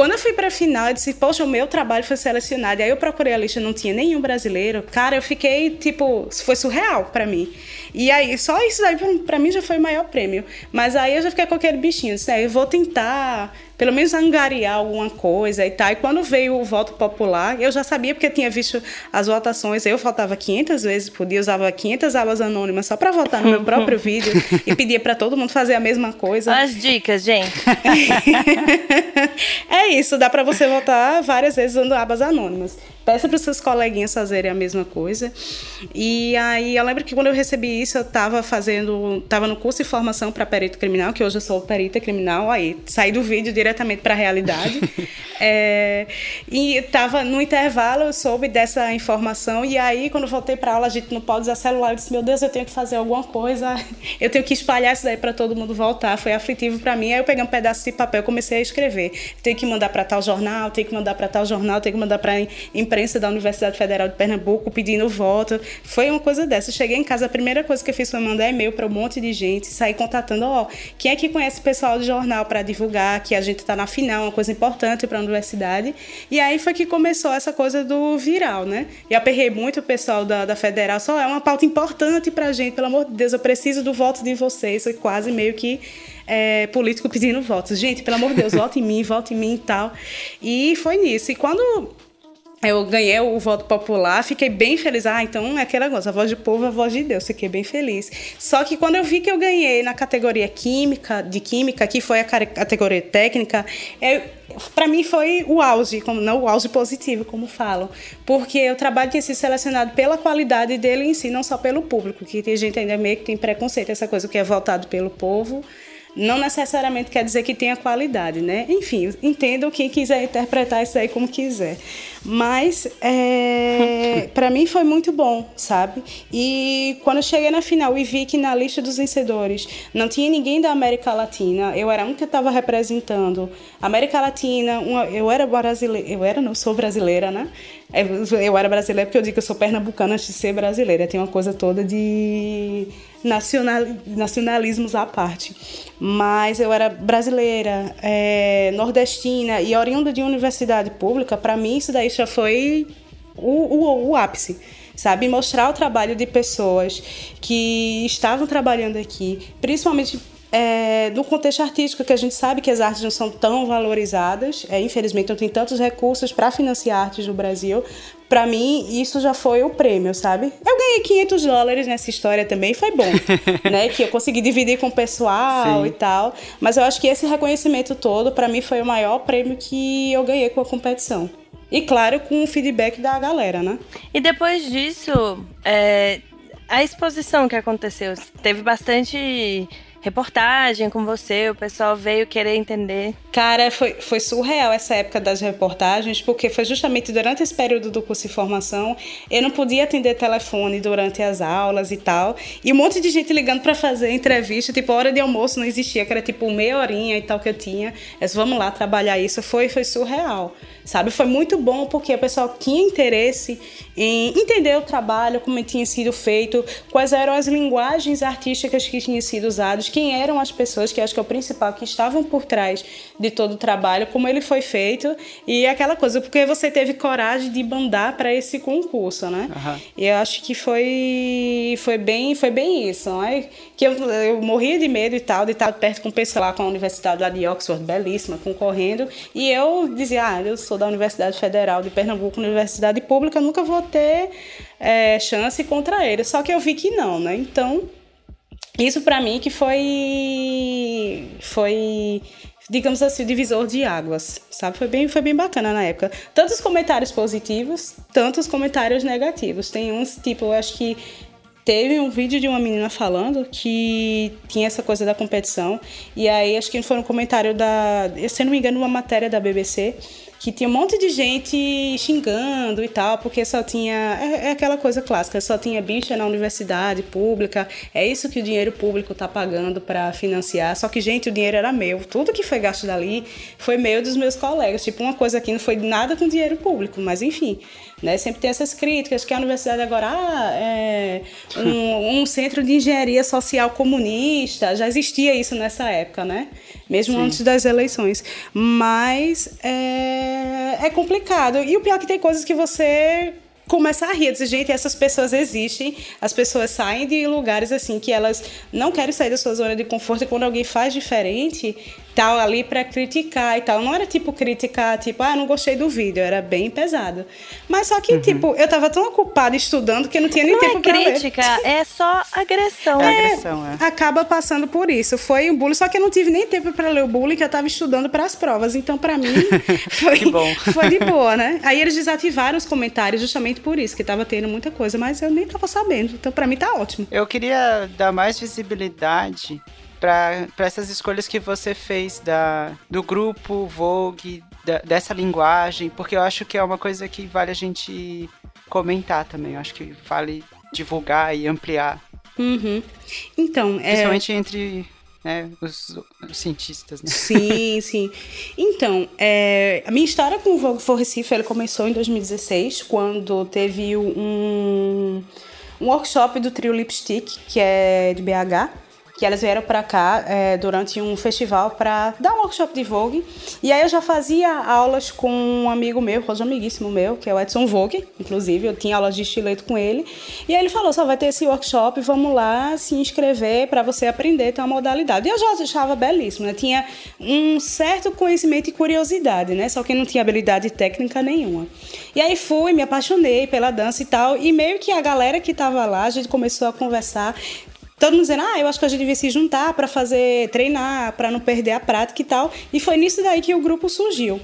quando eu fui pra final, eu disse, poxa, o meu trabalho foi selecionado. E aí eu procurei a lista, não tinha nenhum brasileiro. Cara, eu fiquei, tipo, foi surreal pra mim. E aí, só isso daí pra, pra mim já foi o maior prêmio. Mas aí eu já fiquei com aquele bichinho, disse, "É, eu vou tentar pelo menos angariar alguma coisa e tal. E quando veio o voto popular, eu já sabia porque eu tinha visto as votações. Eu votava 500 vezes por dia, usava 500 abas anônimas só pra votar no meu próprio vídeo e pedia pra todo mundo fazer a mesma coisa. As dicas, gente. é isso, dá pra você votar várias vezes usando abas anônimas. Peça para os seus coleguinhas fazerem a mesma coisa. E aí eu lembro que quando eu recebi isso, eu estava fazendo, estava no curso de formação para perito criminal, que hoje eu sou perita criminal, aí saí do vídeo diretamente para a realidade. É, e estava no intervalo, eu soube dessa informação e aí quando voltei para aula, a gente não pode usar celular, eu disse: "Meu Deus, eu tenho que fazer alguma coisa. Eu tenho que espalhar isso daí para todo mundo voltar". Foi aflitivo para mim. Aí eu peguei um pedaço de papel, comecei a escrever. Tenho que mandar para tal jornal, tenho que mandar para tal jornal, tenho que mandar para imprensa da Universidade Federal de Pernambuco pedindo voto. Foi uma coisa dessa. Cheguei em casa, a primeira coisa que eu fiz foi mandar e-mail para um monte de gente, sair contatando, ó, quem é que conhece o pessoal do jornal para divulgar que a gente está na final, uma coisa importante para a universidade. E aí foi que começou essa coisa do viral, né? E aperrei muito o pessoal da, da Federal, só é uma pauta importante para a gente, pelo amor de Deus, eu preciso do voto de vocês. Foi quase meio que é, político pedindo votos. Gente, pelo amor de Deus, vote em mim, vote em mim e tal. E foi nisso. E quando eu ganhei o voto popular, fiquei bem feliz. Ah, então é aquele negócio, a voz do povo é a voz de Deus, fiquei bem feliz. Só que quando eu vi que eu ganhei na categoria química, de química, que foi a ca- categoria técnica, para mim foi o auge, como, não o auge positivo, como falam. Porque o trabalho tinha sido selecionado pela qualidade dele em si, não só pelo público, que tem gente ainda meio que tem preconceito, essa coisa que é voltado pelo povo não necessariamente quer dizer que tenha qualidade, né? Enfim, entendam quem quiser interpretar isso aí como quiser. Mas, é, para mim foi muito bom, sabe? E quando eu cheguei na final e vi que na lista dos vencedores não tinha ninguém da América Latina, eu era a única que estava representando América Latina, uma- eu era brasileira, eu era, não sou brasileira, né? Eu eu era brasileira porque eu digo que eu sou pernambucana antes de ser brasileira. Tem uma coisa toda de nacional, nacionalismos à parte. Mas eu era brasileira, é, nordestina e oriunda de universidade pública. Para mim, isso daí já foi o, o, o ápice. Sabe, mostrar o trabalho de pessoas que estavam trabalhando aqui, principalmente é, no contexto artístico, que a gente sabe que as artes não são tão valorizadas, é, infelizmente não tem tantos recursos para financiar artes no Brasil. Para mim, isso já foi o prêmio, sabe? Eu ganhei 500 dólares nessa história também, foi bom, né? Que eu consegui dividir com o pessoal Sim. e tal. Mas eu acho que esse reconhecimento todo, para mim, foi o maior prêmio que eu ganhei com a competição. E claro, com o feedback da galera, né? E depois disso, é, a exposição que aconteceu, teve bastante reportagem com você, o pessoal veio querer entender. Cara, foi, foi surreal essa época das reportagens, porque foi justamente durante esse período do curso de formação, eu não podia atender telefone durante as aulas e tal, e um monte de gente ligando para fazer entrevista, tipo, hora de almoço não existia, que era tipo meia horinha e tal que eu tinha. Eu vamos lá trabalhar isso, foi, foi surreal, sabe? Foi muito bom porque o pessoal tinha interesse em entender o trabalho, como tinha sido feito, quais eram as linguagens artísticas que tinham sido usadas, quem eram as pessoas, que acho que é o principal, que estavam por trás de todo o trabalho, como ele foi feito e aquela coisa, porque você teve coragem de mandar para esse concurso, né? Aham. E eu acho que foi, foi, bem, foi bem isso, né? Que eu, eu morria de medo e tal, de estar perto com o pessoal lá com a universidade lá de Oxford, belíssima, concorrendo. E eu dizia, ah, eu sou da Universidade Federal de Pernambuco, universidade pública, nunca vou ter é, chance contra ele. Só que eu vi que não, né? Então, isso para mim que foi foi digamos assim, o divisor de águas, sabe? Foi bem, foi bem bacana na época. Tantos comentários positivos, tantos comentários negativos. Tem uns, tipo, eu acho que teve um vídeo de uma menina falando que tinha essa coisa da competição. E aí, acho que foi um comentário da. Se não me engano, uma matéria da BBC que tinha um monte de gente xingando e tal, porque só tinha. É, é, aquela coisa clássica, só tinha bicha na universidade pública, é isso que o dinheiro público tá pagando para financiar. Só que, gente, o dinheiro era meu. Tudo que foi gasto dali foi meu dos meus colegas. Tipo, uma coisa aqui não foi nada com dinheiro público, mas enfim. Né? Sempre tem essas críticas que a universidade agora ah, é um, um centro de engenharia social comunista, já existia isso nessa época, né? Mesmo Sim. antes das eleições. Mas é, é complicado. E o pior é que tem coisas que você começa a rir, dizer, gente, essas pessoas existem, as pessoas saem de lugares assim que elas não querem sair da sua zona de conforto e quando alguém faz diferente, tal ali para criticar e tal. Não era tipo criticar, tipo, ah, não gostei do vídeo, era bem pesado. Mas só que, uhum. tipo, eu tava tão ocupada estudando que eu não tinha nem não tempo é pra crítica, é só agressão. É, agressão, é. Acaba passando por isso. Foi um bullying, só que eu não tive nem tempo para ler o bullying, que eu tava estudando para as provas. Então, para mim, foi, foi de boa, né? Aí eles desativaram os comentários justamente por isso, que tava tendo muita coisa, mas eu nem tava sabendo. Então, para mim tá ótimo. Eu queria dar mais visibilidade para essas escolhas que você fez da, do grupo Vogue, da, dessa linguagem, porque eu acho que é uma coisa que vale a gente comentar também. Eu acho que vale divulgar e ampliar. Uhum. Então, é... Principalmente entre né, os, os, cientistas, né? Sim, sim. Então, é, a minha história com o Vogue for Recife ele começou em 2016, quando teve um, um workshop do trio Lipstick, que é de BH, que elas vieram para cá é, durante um festival para dar um workshop de Vogue. E aí eu já fazia aulas com um amigo meu, hoje amiguíssimo meu, que é o Edson Vogue, inclusive, eu tinha aulas de estileto com ele. E aí ele falou: só vai ter esse workshop, vamos lá se inscrever para você aprender uma modalidade. E eu já achava belíssimo, né? Tinha um certo conhecimento e curiosidade, né? Só que não tinha habilidade técnica nenhuma. E aí fui, me apaixonei pela dança e tal, e meio que a galera que estava lá, a gente começou a conversar todo mundo dizendo, ah, eu acho que a gente devia se juntar para fazer, treinar, para não perder a prática e tal. E foi nisso daí que o grupo surgiu.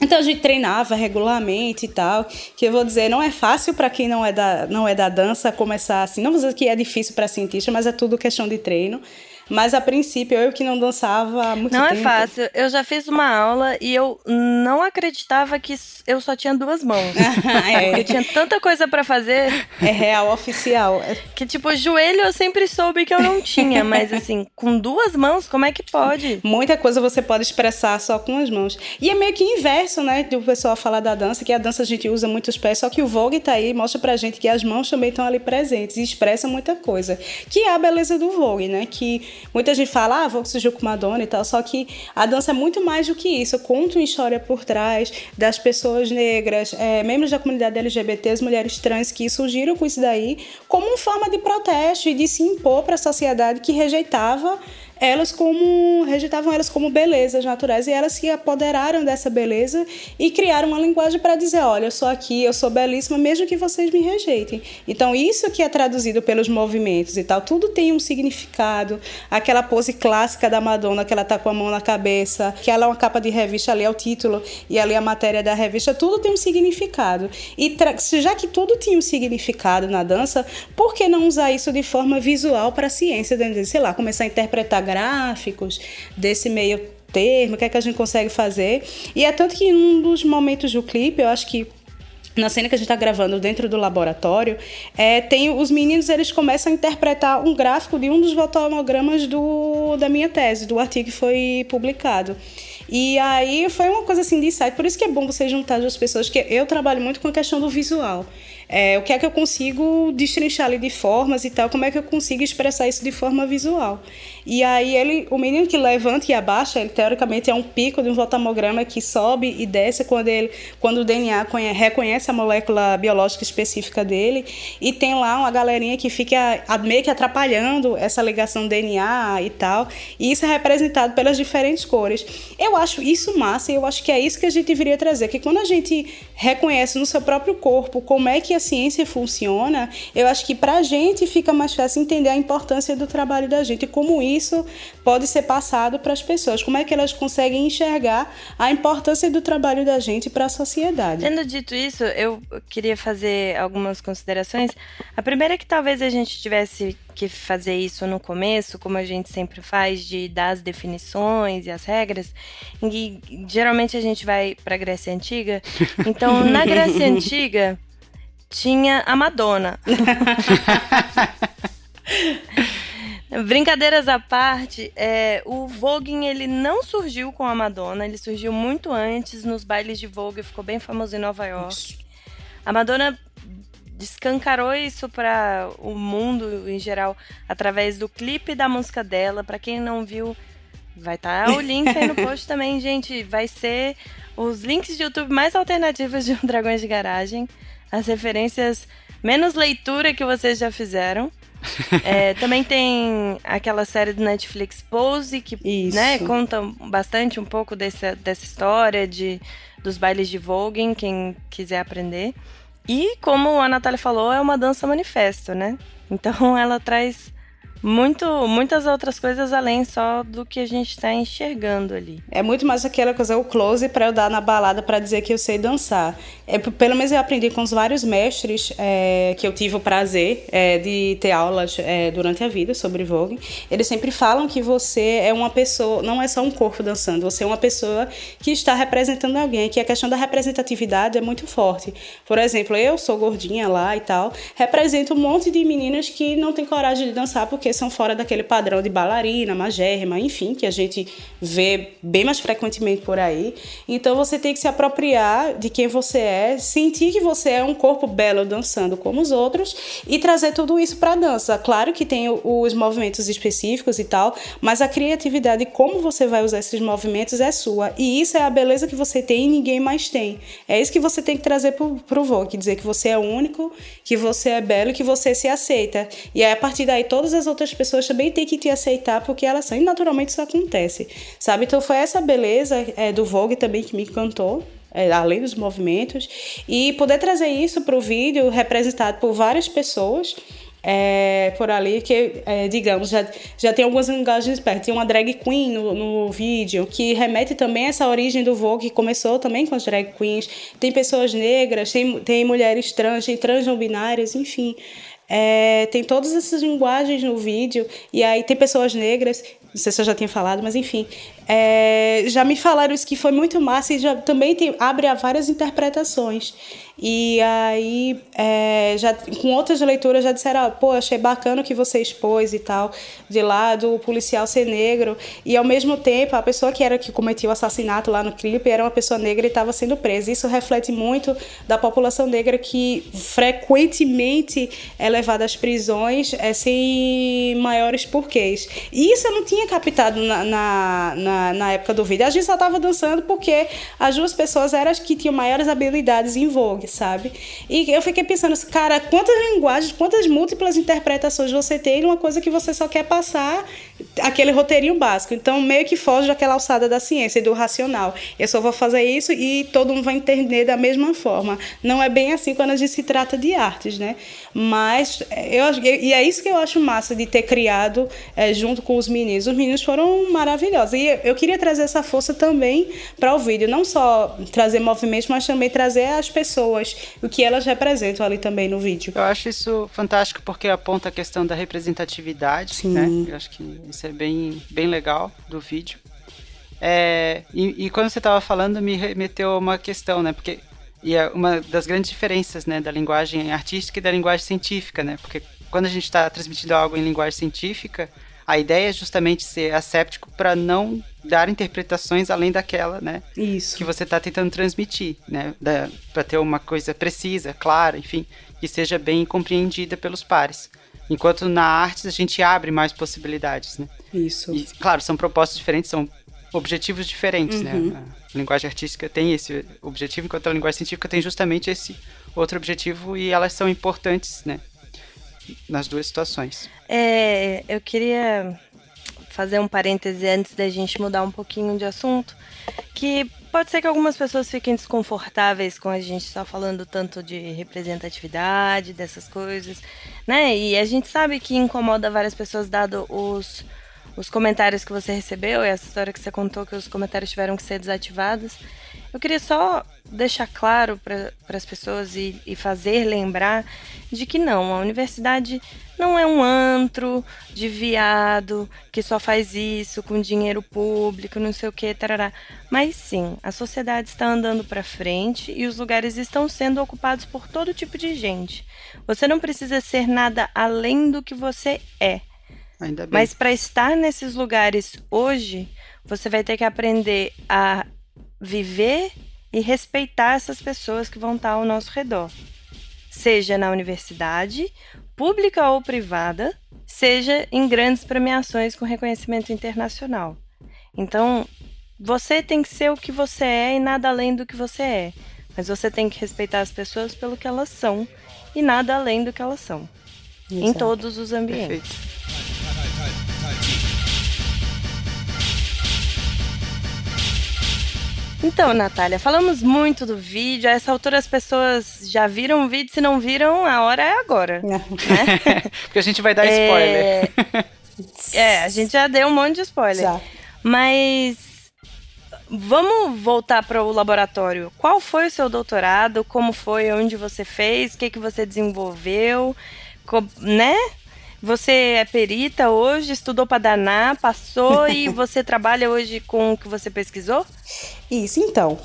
Então a gente treinava regularmente e tal, que eu vou dizer, não é fácil para quem não é da não é da dança começar assim. Não vou dizer que é difícil para cientista, mas é tudo questão de treino. Mas a princípio, eu que não dançava há muito não é tempo. Não é fácil. Eu já fiz uma aula e eu não acreditava que eu só tinha duas mãos. é. Porque tinha tanta coisa para fazer. É real oficial. Que tipo, joelho eu sempre soube que eu não tinha, mas assim, com duas mãos, como é que pode? Muita coisa você pode expressar só com as mãos. E é meio que inverso, né, do pessoal falar da dança, que a dança a gente usa muitos pés, só que o Vogue tá aí mostra pra gente que as mãos também estão ali presentes e expressam muita coisa. Que é a beleza do Vogue, né? Que muita gente fala, ah, Vogue surgiu com Madonna e tal, só que a dança é muito mais do que isso. Conta uma história por trás das pessoas negras, é, membros da comunidade LGBT, as mulheres trans que surgiram com isso daí como uma forma de protesto e de se impor para a sociedade que rejeitava elas como rejeitavam elas como belezas naturais e elas se apoderaram dessa beleza e criaram uma linguagem para dizer, olha, eu sou aqui, eu sou belíssima, mesmo que vocês me rejeitem. Então isso que é traduzido pelos movimentos e tal, tudo tem um significado. Aquela pose clássica da Madonna que ela tá com a mão na cabeça, que ela é uma capa de revista, ali é o título e ali é a matéria da revista, tudo tem um significado. E já que tudo tinha um significado na dança, por que não usar isso de forma visual para a ciência, sei lá, começar a interpretar gráficos desse meio termo, o que é que a gente consegue fazer. E é tanto que em um dos momentos do clipe, eu acho que na cena que a gente está gravando dentro do laboratório, é, tem os meninos eles começam a interpretar um gráfico de um dos fotogramas do, da minha tese, do artigo que foi publicado. E aí foi uma coisa assim de insight. Por isso que é bom você juntar as pessoas, que eu trabalho muito com a questão do visual. É, o que é que eu consigo destrinchar ali de formas e tal, como é que eu consigo expressar isso de forma visual. E aí ele, o menino que levanta e abaixa, ele teoricamente é um pico de um voltamograma que sobe e desce quando ele, quando o DNA reconhece a molécula biológica específica dele, e tem lá uma galerinha que fica meio que atrapalhando essa ligação DNA e tal. E isso é representado pelas diferentes cores. Eu acho isso massa e eu acho que é isso que a gente deveria trazer, que quando a gente reconhece no seu próprio corpo como é que ciência funciona, eu acho que para a gente fica mais fácil entender a importância do trabalho da gente como isso pode ser passado para as pessoas, como é que elas conseguem enxergar a importância do trabalho da gente para a sociedade. Tendo dito isso, eu queria fazer algumas considerações. A primeira é que talvez a gente tivesse que fazer isso no começo, como a gente sempre faz, de dar as definições e as regras. E geralmente a gente vai para a Grécia Antiga. Então, na Grécia Antiga tinha a Madonna. Brincadeiras à parte, é, o Voguing ele não surgiu com a Madonna, ele surgiu muito antes nos bailes de Vogue, ficou bem famoso em Nova York. A Madonna descancarou isso para o mundo em geral através do clipe da música dela. Para quem não viu, vai estar tá o link aí no post também, gente. Vai ser os links de YouTube mais alternativos de um Dragões de Garagem, as referências menos leitura que vocês já fizeram. É, também tem aquela série do Netflix Pose, que né, conta bastante um pouco desse, dessa história de, dos bailes de Vogue, quem quiser aprender. E como a Natália falou, é uma dança manifesto, né? Então ela traz muito, muitas outras coisas além só do que a gente está enxergando ali. É muito mais aquela coisa, o close para eu dar na balada para dizer que eu sei dançar. É, pelo menos eu aprendi com os vários mestres é, que eu tive o prazer é, de ter aulas é, durante a vida sobre vogue. Eles sempre falam que você é uma pessoa, não é só um corpo dançando, você é uma pessoa que está representando alguém, que a questão da representatividade é muito forte. Por exemplo, eu sou gordinha lá e tal, represento um monte de meninas que não têm coragem de dançar porque são fora daquele padrão de bailarina, magérrima, enfim, que a gente vê bem mais frequentemente por aí. Então você tem que se apropriar de quem você é, sentir que você é um corpo belo dançando como os outros e trazer tudo isso para dança. Claro que tem os movimentos específicos e tal, mas a criatividade, como você vai usar esses movimentos é sua. E isso é a beleza que você tem e ninguém mais tem. É isso que você tem que trazer para o Vogue, dizer que você é único, que você é belo que você se aceita. E aí, a partir daí, todas as outras outras pessoas também têm que te aceitar porque elas são. E naturalmente isso acontece, sabe? Então foi essa beleza é, do Vogue também que me encantou. É, além dos movimentos, e poder trazer isso para o vídeo representado por várias pessoas é, por ali, que, é, digamos, já, já tem algumas linguagens perto. Tem uma drag queen no, no vídeo, que remete também a essa origem do Vogue, que começou também com as drag queens. Tem pessoas negras, tem, tem mulheres trans, tem trans não binárias, enfim. É, tem todas essas linguagens no vídeo, e aí tem pessoas negras, não sei se eu já tinha falado, mas enfim. É, já me falaram isso que foi muito massa e já também tem, abre a várias interpretações. E aí, é, já, com outras leituras, já disseram: pô, achei bacana o que você expôs e tal, de lado o policial ser negro. E ao mesmo tempo, a pessoa que era que cometeu o assassinato lá no clipe era uma pessoa negra e estava sendo presa. Isso reflete muito da população negra que frequentemente é levada às prisões é, sem maiores porquês. E isso eu não tinha captado na, na, na, na época do vídeo. A gente só estava dançando porque as duas pessoas eram as que tinham maiores habilidades em Vogue sabe? E eu fiquei pensando, cara, quantas linguagens, quantas múltiplas interpretações você tem numa coisa que você só quer passar aquele roteirinho básico. Então, meio que foge daquela alçada da ciência e do racional. Eu só vou fazer isso e todo mundo vai entender da mesma forma. Não é bem assim quando a gente se trata de artes, né? Mas, eu, e é isso que eu acho massa de ter criado é, junto com os meninos. Os meninos foram maravilhosos. E eu queria trazer essa força também para o vídeo. Não só trazer movimentos, mas também trazer as pessoas, o que elas representam ali também no vídeo. Eu acho isso fantástico porque aponta a questão da representatividade, Sim. né? Eu acho que isso é bem, bem legal do vídeo. É, e, e, quando você estava falando, me remeteu a uma questão, né? Porque e é uma das grandes diferenças, né, da linguagem artística e da linguagem científica, né? Porque quando a gente está transmitindo algo em linguagem científica, a ideia é justamente ser asséptico para não dar interpretações além daquela, né? Isso. Que você está tentando transmitir, né? Para ter uma coisa precisa, clara, enfim, que seja bem compreendida pelos pares. Enquanto na arte a gente abre mais possibilidades, né? Isso. E, claro, são propostas diferentes, são objetivos diferentes, né? Uhum. A linguagem artística tem esse objetivo, enquanto a linguagem científica tem justamente esse outro objetivo e elas são importantes, né? Nas duas situações. É, eu queria fazer um parêntese antes da gente mudar um pouquinho de assunto, que pode ser que algumas pessoas fiquem desconfortáveis com a gente só falando tanto de representatividade, dessas coisas, né? E a gente sabe que incomoda várias pessoas, dado os, os comentários que você recebeu e essa história que você contou que os comentários tiveram que ser desativados. Eu queria só deixar claro para as pessoas e, e fazer lembrar de que não, a universidade não é um antro de viado que só faz isso com dinheiro público, não sei o que, tarará. Mas sim, a sociedade está andando para frente e os lugares estão sendo ocupados por todo tipo de gente. Você não precisa ser nada além do que você é. Mas para estar nesses lugares hoje, você vai ter que aprender a viver e respeitar essas pessoas que vão estar ao nosso redor. Seja na universidade, pública ou privada, seja em grandes premiações com reconhecimento internacional. Então, você tem que ser o que você é e nada além do que você é. Mas você tem que respeitar as pessoas pelo que elas são e nada além do que elas são. Em Exato. todos os ambientes. Perfeito. Então, Natália, falamos muito do vídeo. A essa altura as pessoas já viram o vídeo. Se não viram, a hora é agora. Porque a gente vai dar spoiler. É, a gente já deu um monte de spoiler. Já. Mas vamos voltar para o laboratório. Qual foi o seu doutorado? Como foi? Onde você fez? O que, que você desenvolveu? Co- né? Você é perita hoje, estudou para danar, passou e você trabalha hoje com o que você pesquisou? Isso, então.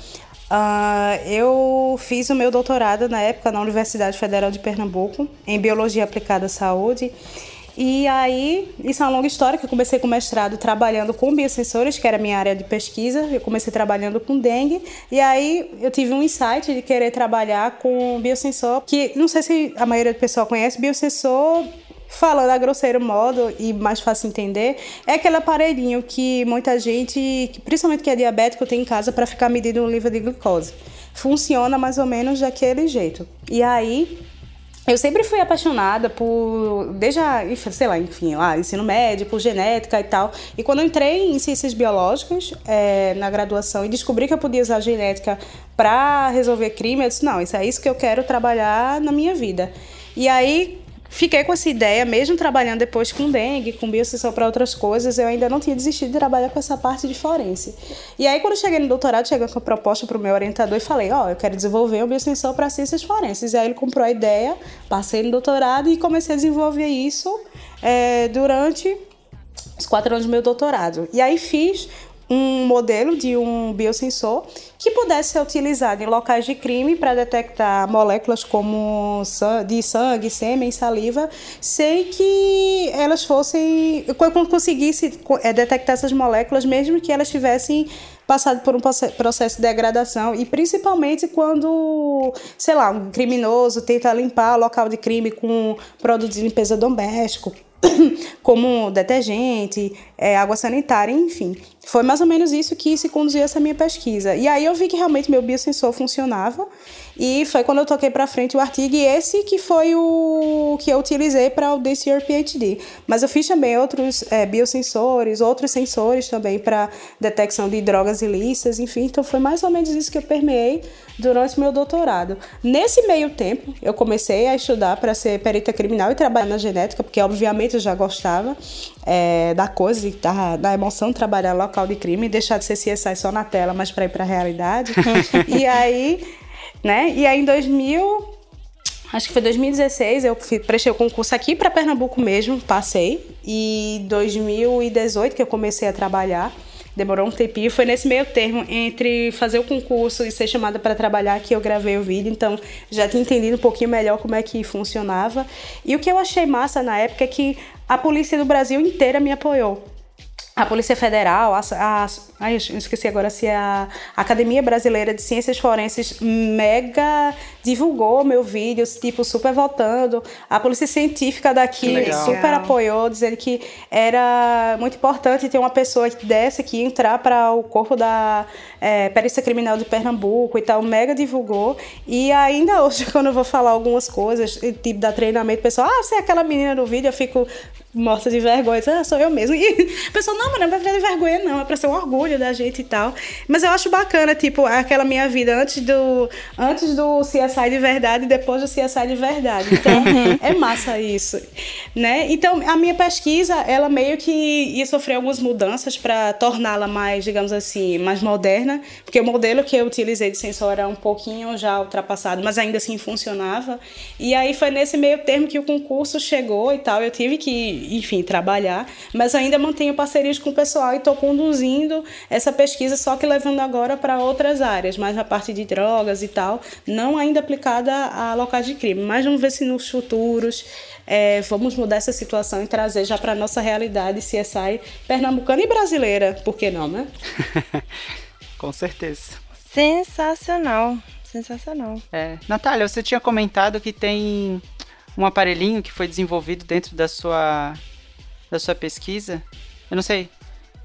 ah, eu fiz o meu doutorado na época na Universidade Federal de Pernambuco, em Biologia Aplicada à Saúde. E aí, isso é uma longa história, que eu comecei com mestrado trabalhando com biosensores, que era a minha área de pesquisa. Eu comecei trabalhando com dengue. E aí, eu tive um insight de querer trabalhar com biosensor, que não sei se a maioria do pessoal conhece, biosensor Falando a grosseiro modo e mais fácil entender, é aquele aparelhinho que muita gente, principalmente que é diabético, tem em casa para ficar medindo o nível de glicose. Funciona mais ou menos daquele jeito. E aí, eu sempre fui apaixonada por, desde a, sei lá, enfim, lá, ensino médio, por genética e tal. E quando eu entrei em ciências biológicas eh, na graduação e descobri que eu podia usar genética para resolver crime, eu disse, não, isso é isso que eu quero trabalhar na minha vida. E aí fiquei com essa ideia, mesmo trabalhando depois com dengue, com biosensor para outras coisas, eu ainda não tinha desistido de trabalhar com essa parte de forense. E aí, quando cheguei no doutorado, cheguei com a proposta para o meu orientador e falei: Ó, eu quero desenvolver um biosensor para ciências forenses. E aí, ele comprou a ideia, passei no doutorado e comecei a desenvolver isso eh, durante os quatro anos do meu doutorado. E aí, fiz um modelo de um biosensor que pudesse ser utilizado em locais de crime para detectar moléculas como de sangue, sêmen, saliva, sem que elas fossem. conseguisse co- eh, detectar essas moléculas, mesmo que elas tivessem passado por um proce- processo de degradação e principalmente quando, sei lá, um criminoso tenta limpar o local de crime com produtos de limpeza doméstico, como detergente, é, água sanitária, enfim. Foi mais ou menos isso que se conduziu essa minha pesquisa. E aí eu vi que realmente meu biosensor funcionava e foi quando eu toquei para frente o artigo e esse que foi o que eu utilizei para o This PhD. Mas eu fiz também outros é, biosensores, outros sensores também para detecção de drogas ilícitas, enfim. Então foi mais ou menos isso que eu permeei durante meu doutorado. Nesse meio tempo, eu comecei a estudar para ser perita criminal e trabalhar na genética, porque obviamente eu já gostava é, da coisa, da, da emoção de trabalhar local de crime e deixar de ser CSI só na tela, mas para ir para a realidade. e aí, né? E aí em 2000 Acho que foi 2016, eu prestei o concurso aqui para Pernambuco mesmo, passei. E 2018 que eu comecei a trabalhar. Demorou um tempinho, foi nesse meio termo entre fazer o concurso e ser chamada para trabalhar que eu gravei o vídeo, então já tinha entendido um pouquinho melhor como é que funcionava. E o que eu achei massa na época é que a polícia do Brasil inteira me apoiou. A Polícia Federal, a, a, eu esqueci agora se é a Academia Brasileira de Ciências Forenses mega divulgou meu vídeo, tipo, super voltando. A Polícia Científica daqui super apoiou, dizendo que era muito importante ter uma pessoa dessa que entrar para o corpo da é, Perícia Criminal de Pernambuco e tal, mega divulgou. E ainda hoje, quando eu vou falar algumas coisas, tipo, dar treinamento, o pessoal, ah, você é aquela menina do vídeo, eu fico morta de vergonha. Ah, sou eu mesmo. E a pessoa, não, mas não é pra ter vergonha, não. É pra ser um orgulho da gente e tal. Mas eu acho bacana, tipo, aquela minha vida antes do, antes do CSI de verdade e depois do CSI de verdade. Então, é massa isso, né? Então, a minha pesquisa, ela meio que ia sofrer algumas mudanças para torná-la mais, digamos assim, mais moderna, porque o modelo que eu utilizei de sensor era um pouquinho já ultrapassado, mas ainda assim funcionava. E aí foi nesse meio termo que o concurso chegou e tal. Eu tive que, enfim, trabalhar, mas ainda mantenho parcerias com o pessoal e estou conduzindo essa pesquisa, só que levando agora para outras áreas, mais na parte de drogas e tal, não ainda aplicada a locais de crime. Mas vamos ver se nos futuros é, vamos mudar essa situação e trazer já para nossa realidade CSI pernambucana e brasileira, por que não, né? Com certeza. Sensacional. Sensacional. É. Natália, você tinha comentado que tem um aparelhinho que foi desenvolvido dentro da sua da sua pesquisa. Eu não sei.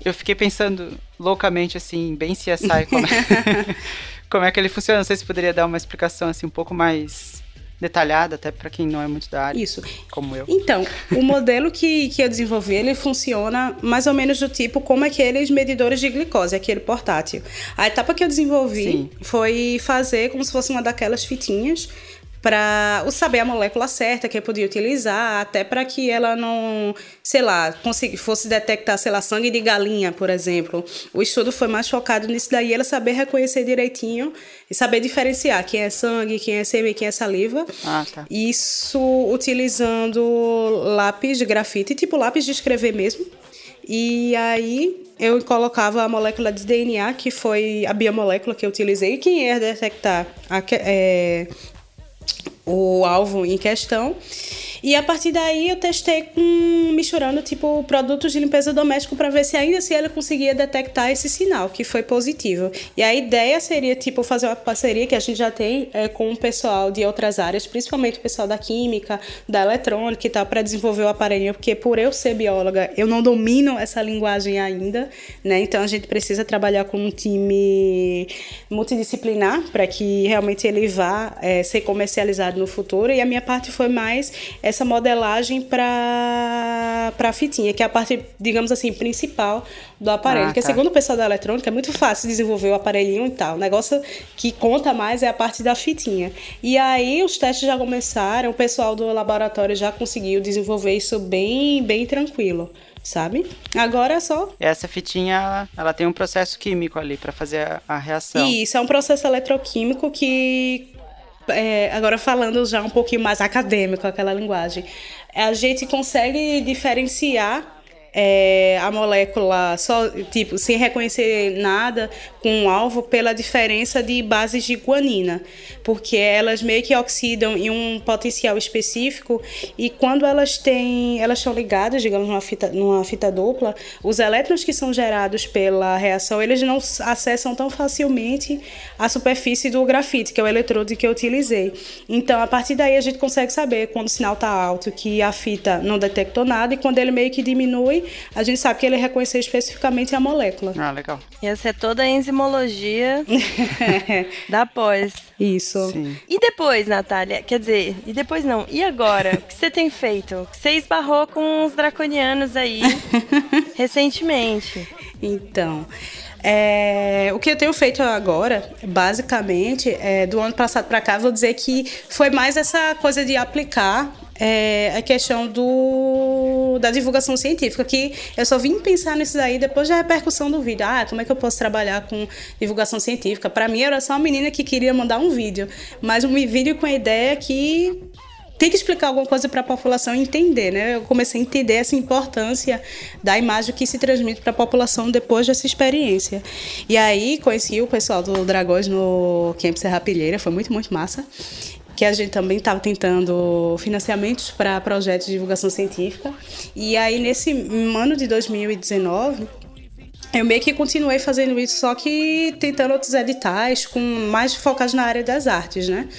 Eu fiquei pensando loucamente assim, bem CSI, como é, como é que ele funciona. Não sei se poderia dar uma explicação assim um pouco mais detalhada, até para quem não é muito da área. Isso. Como eu. Então, o modelo que, que eu desenvolvi, ele funciona mais ou menos do tipo como aqueles medidores de glicose, aquele portátil. A etapa que eu desenvolvi Sim. foi fazer como se fosse uma daquelas fitinhas para saber a molécula certa que eu podia utilizar, até para que ela não, sei lá, fosse detectar, sei lá, sangue de galinha, por exemplo. O estudo foi mais focado nisso daí, ela saber reconhecer direitinho e saber diferenciar quem é sangue, quem é sêmen, quem é saliva. Ah, tá. Isso utilizando lápis de grafite, tipo lápis de escrever mesmo. E aí eu colocava a molécula de DNA, que foi a biomolécula que eu utilizei, que ia detectar a, é, o alvo em questão. E a partir daí eu testei com misturando tipo produtos de limpeza doméstico para ver se ainda assim ela conseguia detectar esse sinal, que foi positivo. E a ideia seria tipo fazer uma parceria que a gente já tem é, com o pessoal de outras áreas, principalmente o pessoal da química, da eletrônica e tal, para desenvolver o aparelhinho, porque por eu ser bióloga, eu não domino essa linguagem ainda, né? Então a gente precisa trabalhar com um time multidisciplinar para que realmente ele vá é, ser comercializado no futuro. E a minha parte foi mais essa modelagem para a fitinha, que é a parte, digamos assim, principal do aparelho. Ah, Porque tá. segundo o pessoal da eletrônica, é muito fácil desenvolver o aparelhinho e tal. O negócio que conta mais é a parte da fitinha. E aí os testes já começaram, o pessoal do laboratório já conseguiu desenvolver isso bem, bem tranquilo. Sabe? Agora é só Essa fitinha, ela, ela tem um processo químico ali para fazer a, a reação. E isso é um processo eletroquímico que, é, agora falando já um pouquinho mais acadêmico, aquela linguagem, a gente consegue diferenciar é, a molécula só, tipo, sem reconhecer nada com o alvo pela diferença de bases de guanina, porque elas meio que oxidam em um potencial específico e quando elas têm, elas estão ligadas, digamos, numa fita, numa fita dupla, os elétrons que são gerados pela reação, eles não acessam tão facilmente a superfície do grafite, que é o eletrodo que eu utilizei. Então, a partir daí a gente consegue saber quando o sinal está alto que a fita não detectou nada e quando ele meio que diminui, a gente sabe que ele reconheceu especificamente a molécula. Ah, legal. Ia ser toda a enzimologia da pós. Isso. Sim. E depois, Natália? Quer dizer, e depois não. E agora? O que você tem feito? Você esbarrou com os draconianos aí recentemente. Então, é, o que eu tenho feito agora, basicamente, é, do ano passado para cá, vou dizer que foi mais essa coisa de aplicar é, a questão do, da divulgação científica, que eu só vim pensar nisso daí depois da repercussão do vídeo. Ah, como é que eu posso trabalhar com divulgação científica? Para mim, era só uma menina que queria mandar um vídeo, mas um vídeo com a ideia que tem que explicar alguma coisa para a população entender, né? Eu comecei a entender essa importância da imagem que se transmite para a população depois dessa experiência. E aí conheci o pessoal do Dragões no Camp Serra Pilheira, foi muito, muito massa. Que a gente também estava tentando financiamentos para projetos de divulgação científica. E aí, nesse ano de 2019, eu meio que continuei fazendo isso, só que tentando outros editais, com mais focados na área das artes, né?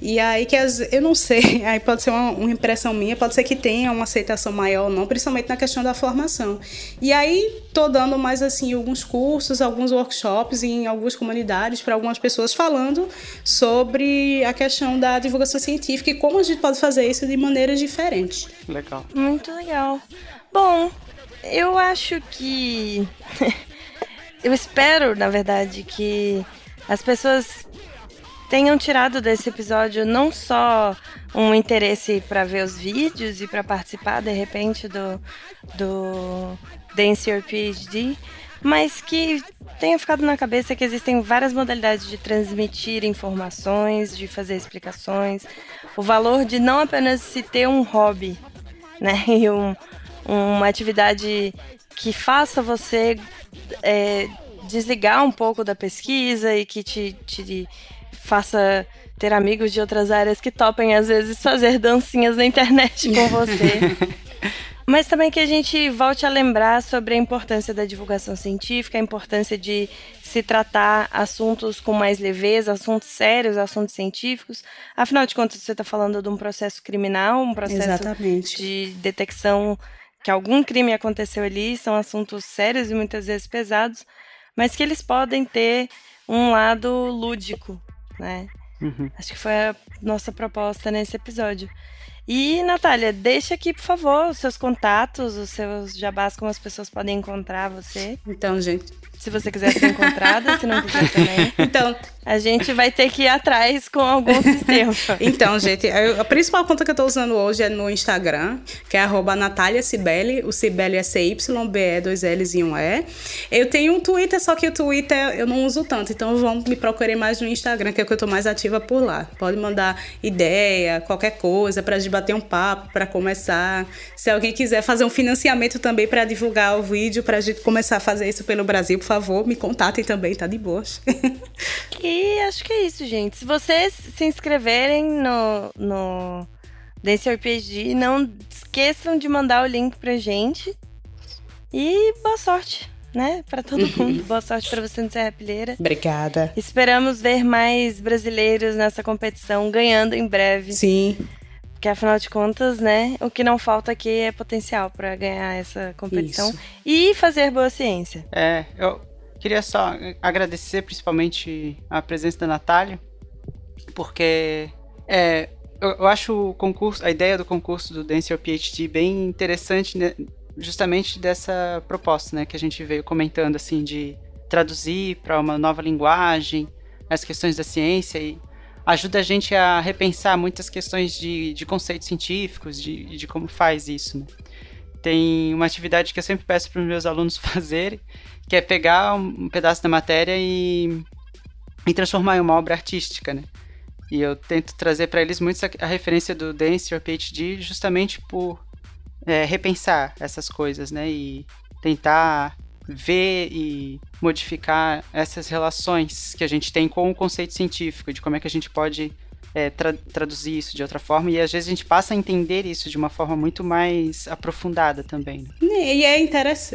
E aí que as, eu não sei, aí pode ser uma, uma impressão minha, pode ser que tenha uma aceitação maior ou não, principalmente na questão da formação. E aí tô dando mais assim alguns cursos, alguns workshops em algumas comunidades para algumas pessoas falando sobre a questão da divulgação científica e como a gente pode fazer isso de maneiras diferentes. Legal. Muito legal. Bom, eu acho que. eu espero, na verdade, que as pessoas tenham tirado desse episódio não só um interesse para ver os vídeos e para participar de repente do, do Dance Your PhD, mas que tenha ficado na cabeça que existem várias modalidades de transmitir informações, de fazer explicações, o valor de não apenas se ter um hobby, né, e um, uma atividade que faça você é, desligar um pouco da pesquisa e que te, te faça ter amigos de outras áreas que topem às vezes fazer dancinhas na internet com você. Mas também que a gente volte a lembrar sobre a importância da divulgação científica, a importância de se tratar assuntos com mais leveza, assuntos sérios, assuntos científicos. Afinal de contas, você está falando de um processo criminal, um processo Exatamente. de detecção que algum crime aconteceu ali, são assuntos sérios e muitas vezes pesados, mas que eles podem ter um lado lúdico, né? Uhum. Acho que foi a nossa proposta nesse episódio. E, Natália, deixa aqui, por favor, os seus contatos, os seus jabás, como as pessoas podem encontrar você. Então, gente, Se você quiser ser encontrada, se não quiser também. então, A gente vai ter que ir atrás com algum sistema. Então, gente, a principal conta que eu tô usando hoje é no Instagram, que é arroba Natália Cibele. O Cibele é C-Y-B-E, dois L's e um E. Eu tenho um Twitter, só que o Twitter eu não uso tanto, então vão me procurar mais no Instagram, que é o que eu tô mais ativa por lá. Pode mandar ideia, qualquer coisa, pra gente bater um papo, pra começar. Se alguém quiser fazer um financiamento também pra divulgar o vídeo, pra gente começar a fazer isso pelo Brasil, por favor, me contatem também, tá de boas. E acho que é isso, gente. Se vocês se inscreverem no, no Dance PhD, não esqueçam de mandar o link pra gente. E boa sorte, né? Pra todo mundo. Boa sorte pra você no Serra Pilheira. Obrigada. Esperamos ver mais brasileiros nessa competição ganhando em breve. Sim, Porque afinal de contas, né? O que não falta aqui é potencial pra ganhar essa competição Isso. e fazer boa ciência. É, eu queria só agradecer principalmente a presença da Natália, porque é, eu, eu acho o concurso, a ideia do concurso do Dance Your PhD bem interessante, né, justamente dessa proposta, né, que a gente veio comentando assim de traduzir para uma nova linguagem as questões da ciência e ajuda a gente a repensar muitas questões de, de conceitos científicos, de, de como faz isso, né? Tem uma atividade que eu sempre peço para os meus alunos fazerem, que é pegar um, pedaço da matéria e, e transformar em uma obra artística, né? E eu tento trazer para eles muito a referência do Dance Your PhD justamente por é, repensar essas coisas, né? E tentar ver e modificar essas relações que a gente tem com o conceito científico, de como é que a gente pode é, tra- traduzir isso de outra forma, e às vezes a gente passa a entender isso de uma forma muito mais aprofundada também. né? E é,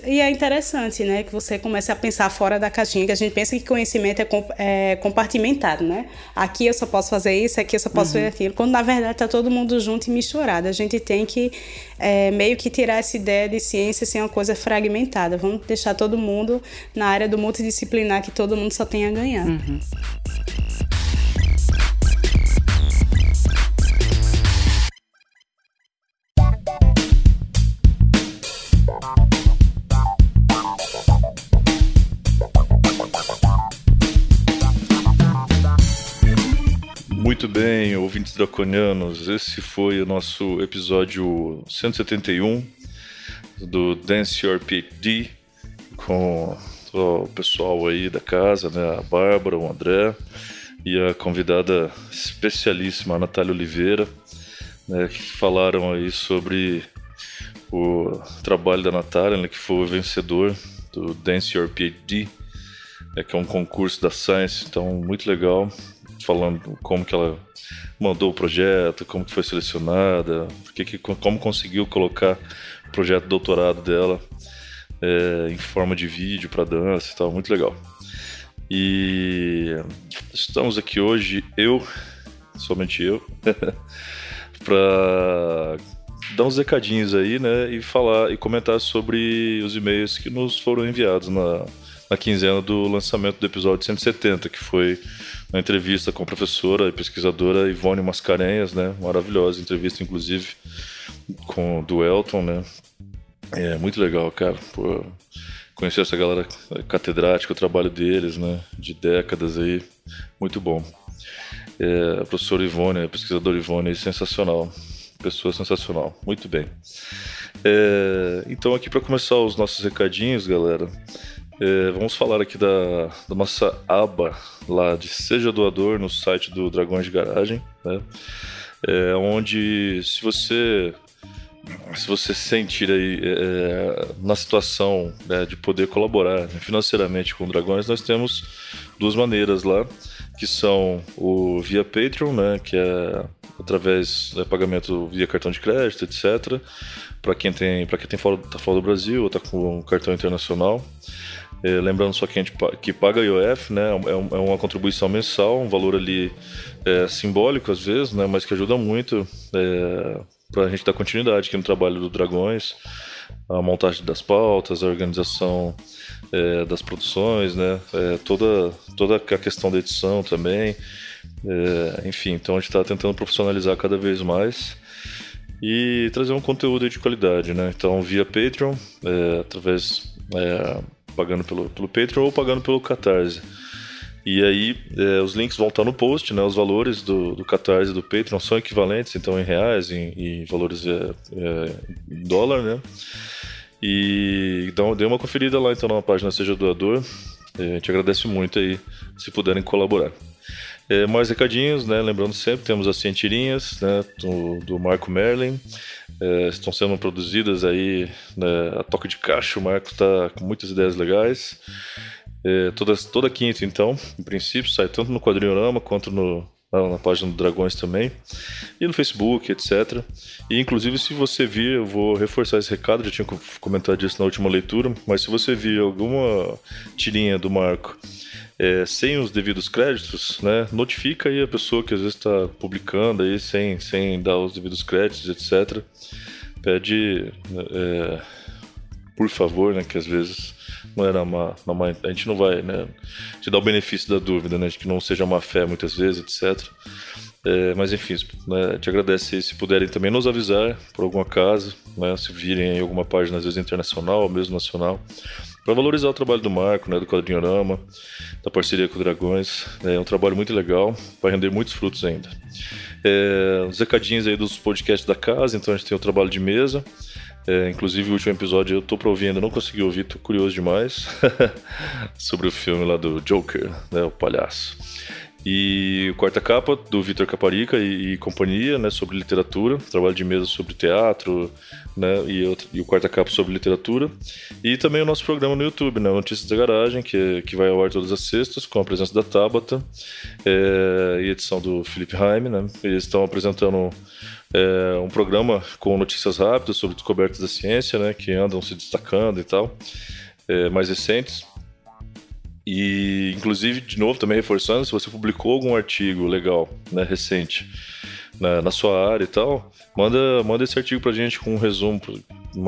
e é interessante, né, que você comece a pensar fora da caixinha, que a gente pensa que conhecimento é, com- é compartimentado, né? Aqui eu só posso fazer isso, aqui eu só posso fazer aquilo, quando na verdade tá todo mundo junto e misturado. A gente tem que é, meio que tirar essa ideia de ciência ser uma coisa fragmentada. Vamos deixar todo mundo na área do multidisciplinar, que todo mundo só tem a ganhar. Muito bem, ouvintes draconianos, esse foi o nosso episódio 171 do Dance Your PhD com o pessoal aí da casa, né, a Bárbara, o André e a convidada especialíssima, a Natália Oliveira, né, que falaram aí sobre o trabalho da Natália, né, que foi o vencedor do Dance Your PhD, né, que é um concurso da Science, então muito legal falando como que ela mandou o projeto, como que foi selecionada, porque que, como conseguiu colocar o projeto de doutorado dela é, em forma de vídeo para dança e tal, muito legal. E estamos aqui hoje, eu, somente eu, para dar uns recadinhos aí, né, e falar e comentar sobre os e-mails que nos foram enviados na, na quinzena do lançamento do episódio 170, que foi uma entrevista com a professora e pesquisadora Ivone Mascarenhas, né, maravilhosa entrevista, inclusive, com do Elton, né, é muito legal, cara, pô, conhecer essa galera catedrática, o trabalho deles, né, de décadas aí, muito bom. É, a professora Ivone, a pesquisadora Ivone, sensacional pessoa sensacional. Muito bem. É, então, aqui para começar os nossos recadinhos, galera, é, vamos falar aqui da, da, nossa aba lá de Seja Doador no site do Dragões de Garagem, né? É, onde se você se você sentir aí é, na situação né, de poder colaborar né, financeiramente com Dragões, nós temos duas maneiras lá, que são o via Patreon, né, que é através do pagamento via cartão de crédito, etc. Para quem tem, para quem tem fora, tá fora do Brasil ou está com um cartão internacional. É, lembrando só que a gente que paga IOF, né, é, é, uma contribuição mensal, um valor ali é, simbólico às vezes, né, mas que ajuda muito é, para a gente dar continuidade aqui no trabalho do Dragões, a montagem das pautas, a organização é, das produções, né, é, toda toda a questão da edição também. É, enfim, então a gente está tentando profissionalizar cada vez mais e trazer um conteúdo de qualidade, né? Então via Patreon, é, através é, pagando pelo, pelo Patreon ou pagando pelo Catarse. E aí é, os links vão estar no post, né? Os valores do, do Catarse e do Patreon são equivalentes, então em reais, em, em valores é, é, em dólar, né? E então dê uma conferida lá então na página Seja Doador. É, a gente agradece muito aí se puderem colaborar. É, mais recadinhos, né? Lembrando sempre, temos as cientirinhas né? do, do Marco Merlin. É, estão sendo produzidas aí né? a toque de caixa. O Marco está com muitas ideias legais. É, toda, toda quinta, então, em princípio, sai tanto no Quadrinhorama quanto no, na página do Dragões também, e no Facebook, etc. E inclusive, se você vir, eu vou reforçar esse recado, já tinha comentado isso na última leitura, mas se você vir alguma tirinha do Marco é, sem os devidos créditos, né, notifica aí a pessoa que às vezes está publicando aí sem, sem dar os devidos créditos, etc. Pede, é, por favor, né, que às vezes não era uma, uma, a gente não vai, né, te dar o benefício da dúvida, né, de que não seja uma fé muitas vezes, etc. É, mas enfim, né, te agradece se puderem também nos avisar por algum acaso, né, se virem em alguma página às vezes internacional ou mesmo nacional para valorizar o trabalho do Marco, né, do Quadrinhorama, da parceria com o Dragões. É um trabalho muito legal, vai render muitos frutos ainda. É, os recadinhos aí dos podcasts da casa, então a gente tem o trabalho de mesa. É, inclusive o último episódio eu tô pra ouvir ainda, não consegui ouvir, tô curioso demais. Sobre o filme lá do Joker, né, o palhaço. E o quarta capa do Vitor Caparica e, e, companhia, né, sobre literatura, trabalho de mesa sobre teatro, né, e, outro, e, o quarta capa sobre literatura. E também o nosso programa no YouTube, né, Notícias da Garagem, que, que vai ao ar todas as sextas, com a presença da Tabata é, e edição do Felipe Raime, né. Eles estão apresentando é, um programa com notícias rápidas sobre descobertas da ciência, né, que andam se destacando e tal, é, mais recentes. E, inclusive, de novo, também reforçando, se você publicou algum artigo legal, né, recente, na, na sua área e tal, manda, manda esse artigo pra gente com um resumo,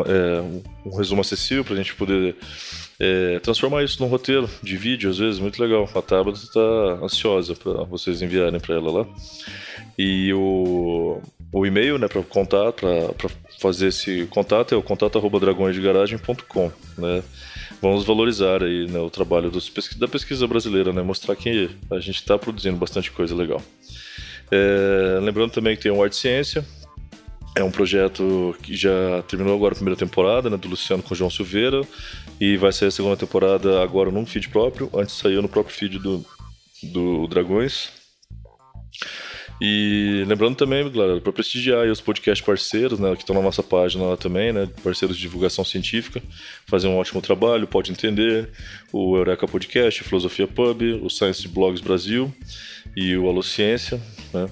é, um resumo acessível pra gente poder é, transformar isso num roteiro de vídeo, às vezes, muito legal. A Tabata tá ansiosa para vocês enviarem para ela lá. E o, o e-mail, né, para contato, para fazer esse contato é o contato@dragõesdegaragem.com, né? vamos valorizar aí né, o trabalho dos, da pesquisa brasileira, né, mostrar que a gente está produzindo bastante coisa legal. É, lembrando também que tem o Arte Ciência, é um projeto que já terminou agora a primeira temporada, né, do Luciano com o João Silveira, e vai sair a segunda temporada agora num feed próprio, antes saiu no próprio feed do, do Dragões. E lembrando também, galera, para prestigiar os podcast parceiros, né, que estão na nossa página lá também, né, parceiros de divulgação científica, fazer um ótimo trabalho, pode entender, o Eureka Podcast, Filosofia Pub, o Science Blogs Brasil e o Alô Ciência, né.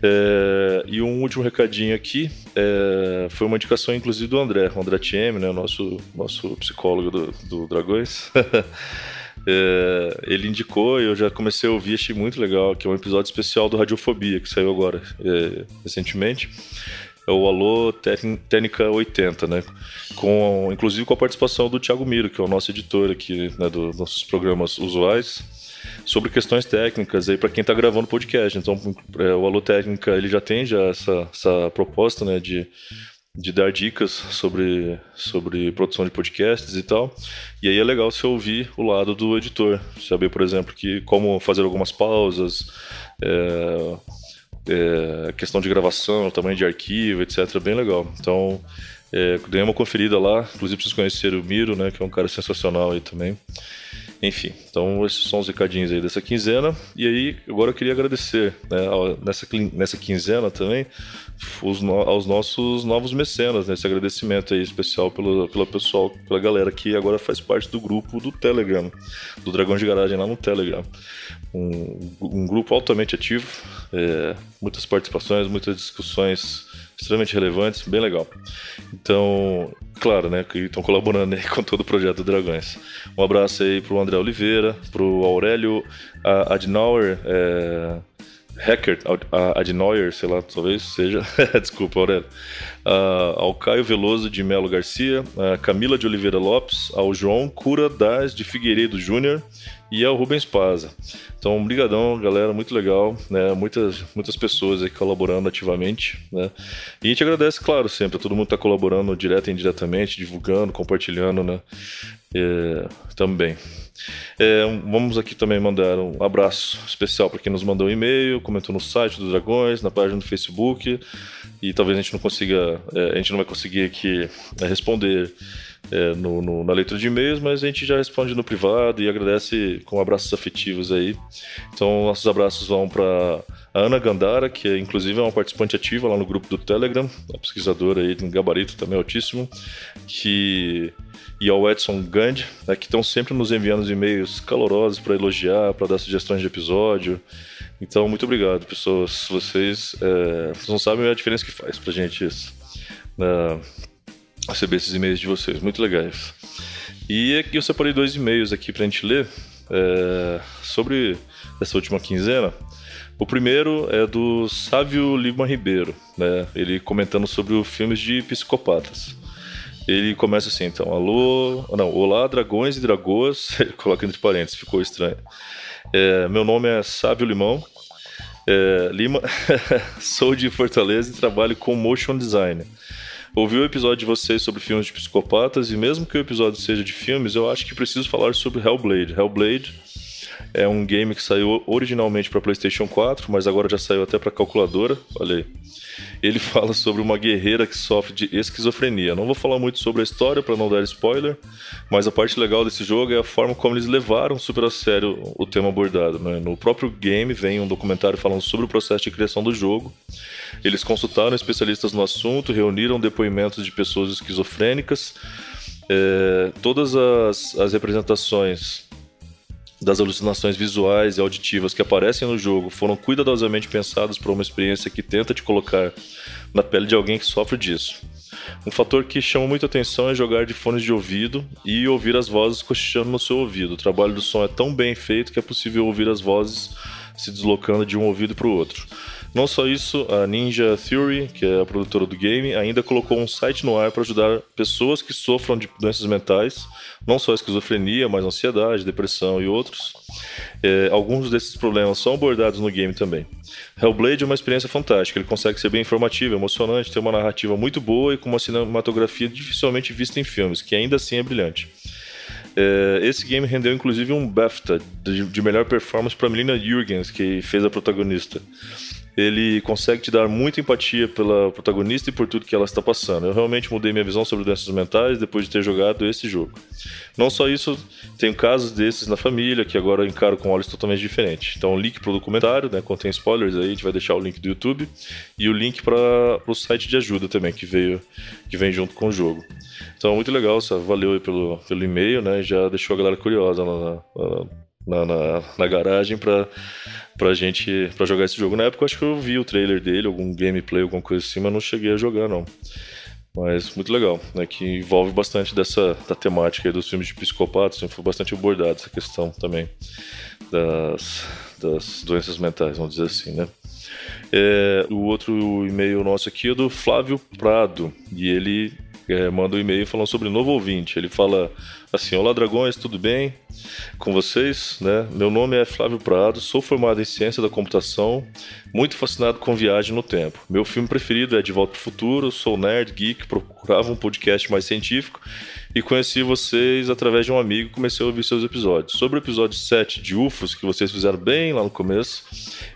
É, e um último recadinho aqui, é, foi uma indicação inclusive do André, o André TM, né, nosso, nosso psicólogo do, do Dragões. É, ele indicou e eu já comecei a ouvir, achei muito legal, que é um episódio especial do Radiofobia, que saiu agora, é, recentemente. É o Alô Técnica- Técnica 80, né? Com, inclusive com a participação do Thiago Miro, que é o nosso editor aqui, né, do- dos nossos programas usuais, sobre questões técnicas aí para quem está gravando podcast. Então, é, o Alô Técnica, ele já tem já essa, essa proposta, né, de de dar dicas sobre, sobre produção de podcasts e tal. E aí é legal você ouvir o lado do editor. Saber, por exemplo, que como fazer algumas pausas, é, é, questão de gravação, tamanho de arquivo, etc. Bem legal. Então, é, dei uma conferida lá. Inclusive, vocês conheceram o Miro, né, que é um cara sensacional aí também. Enfim, então esses são os recadinhos aí dessa quinzena. E aí, agora eu queria agradecer né, nessa, nessa quinzena também os aos nossos novos mecenas, né, esse agradecimento aí especial pelo, pela pessoal, pela galera que agora faz parte do grupo do Telegram, do Dragão de Garagem lá no Telegram. Um, um grupo altamente ativo, é, muitas participações, muitas discussões extremamente relevantes, bem legal. Então, claro, né, que estão colaborando aí com todo o projeto Dragões. Um abraço aí pro André Oliveira, pro Aurélio Adnauer, é, Hacker Adnauer, sei lá, talvez seja. Desculpa, Aurélio. Ah, ao Caio Veloso de Melo Garcia, a Camila de Oliveira Lopes, ao João Cura Das de Figueiredo Júnior e ao Rubens Paza. Então, brigadão, galera, muito legal, né? Muitas, muitas pessoas aí colaborando ativamente, né? E a gente agradece, claro, sempre todo mundo que tá colaborando direto e indiretamente, divulgando, compartilhando, né? É, também. É, vamos aqui também mandar um abraço especial para quem nos mandou um e-mail, comentou no site do Dragões, na página do Facebook. E talvez a gente não consiga, é, a gente não vai conseguir aqui é, responder é, no, no- na leitura de e-mails, mas a gente já responde no privado e agradece com abraços afetivos aí. Então, nossos abraços vão para a Ana Gandara, que inclusive é uma participante ativa lá no grupo do Telegram, uma pesquisadora aí em gabarito também altíssimo, que e ao Edson Gandhi, né, que estão sempre nos enviando e-mails calorosos para elogiar, para dar sugestões de episódio. Então, muito obrigado, pessoas. Vocês, é, vocês não sabem a diferença que faz pra gente isso. Né, receber esses e-mails de vocês, muito legais. E aqui eu separei dois e-mails aqui pra gente ler é, sobre essa última quinzena. O primeiro é do Sávio Lima Ribeiro, né? Ele comentando sobre os filmes de psicopatas. Ele começa assim, então, alô, não, olá, dragões e dragoas, ele coloca entre parênteses, ficou estranho. É, meu nome é Sávio Limão, é, Lima, sou de Fortaleza e trabalho com motion design. Ouvi o episódio de vocês sobre filmes de psicopatas e mesmo que o episódio seja de filmes, eu acho que preciso falar sobre Hellblade. Hellblade é um game que saiu originalmente para PlayStation 4, mas agora já saiu até para calculadora. Olha aí. Ele fala sobre uma guerreira que sofre de esquizofrenia. Não vou falar muito sobre a história para não dar spoiler, mas a parte legal desse jogo é a forma como eles levaram super a sério o tema abordado. né? No próprio game vem um documentário falando sobre o processo de criação do jogo. Eles consultaram especialistas no assunto, reuniram depoimentos de pessoas esquizofrênicas. É, todas as, as representações das alucinações visuais e auditivas que aparecem no jogo foram cuidadosamente pensadas para uma experiência que tenta te colocar na pele de alguém que sofre disso. Um fator que chama muita atenção é jogar de fones de ouvido e ouvir as vozes cochichando no seu ouvido. O trabalho do som é tão bem feito que é possível ouvir as vozes se deslocando de um ouvido para o outro. Não só isso, a Ninja Theory, que é a produtora do game, ainda colocou um site no ar para ajudar pessoas que sofram de doenças mentais, não só esquizofrenia, mas ansiedade, depressão e outros. É, alguns desses problemas são abordados no game também. Hellblade é uma experiência fantástica, ele consegue ser bem informativo, emocionante, ter uma narrativa muito boa e com uma cinematografia dificilmente vista em filmes, que ainda assim é brilhante. É, esse game rendeu inclusive um BAFTA de, melhor performance para Melina Jurgens, que fez a protagonista. Ele consegue te dar muita empatia pela protagonista e por tudo que ela está passando. Eu realmente mudei minha visão sobre doenças mentais depois de ter jogado esse jogo. Não só isso, tenho casos desses na família que agora encaro com olhos totalmente diferentes. Então, link para o documentário, né, contém spoilers aí, a gente vai deixar o link do YouTube e o link para o site de ajuda também que veio que vem junto com o jogo. Então, muito legal, Sá. valeu pelo, pelo e-mail, né? Já deixou a galera curiosa na, na, na, na garagem para pra gente pra jogar esse jogo. Na época eu acho que eu vi o trailer dele, algum gameplay, alguma coisa assim, mas não cheguei a jogar não. Mas muito legal, né? Que envolve bastante dessa da temática dos filmes de psicopatas, foi bastante abordada essa questão também das, das doenças mentais, vamos dizer assim, né? É, o outro e-mail nosso aqui é do Flávio Prado, e ele é, manda um e-mail falando sobre novo ouvinte. Ele fala assim: Olá, dragões, tudo bem com vocês? Né? Meu nome é Flávio Prado, sou formado em ciência da computação, muito fascinado com viagem no tempo. Meu filme preferido é De Volta para o Futuro, sou nerd, geek, procurava um podcast mais científico e conheci vocês através de um amigo e comecei a ouvir seus episódios. Sobre o episódio 7 de UFOS, que vocês fizeram bem lá no começo,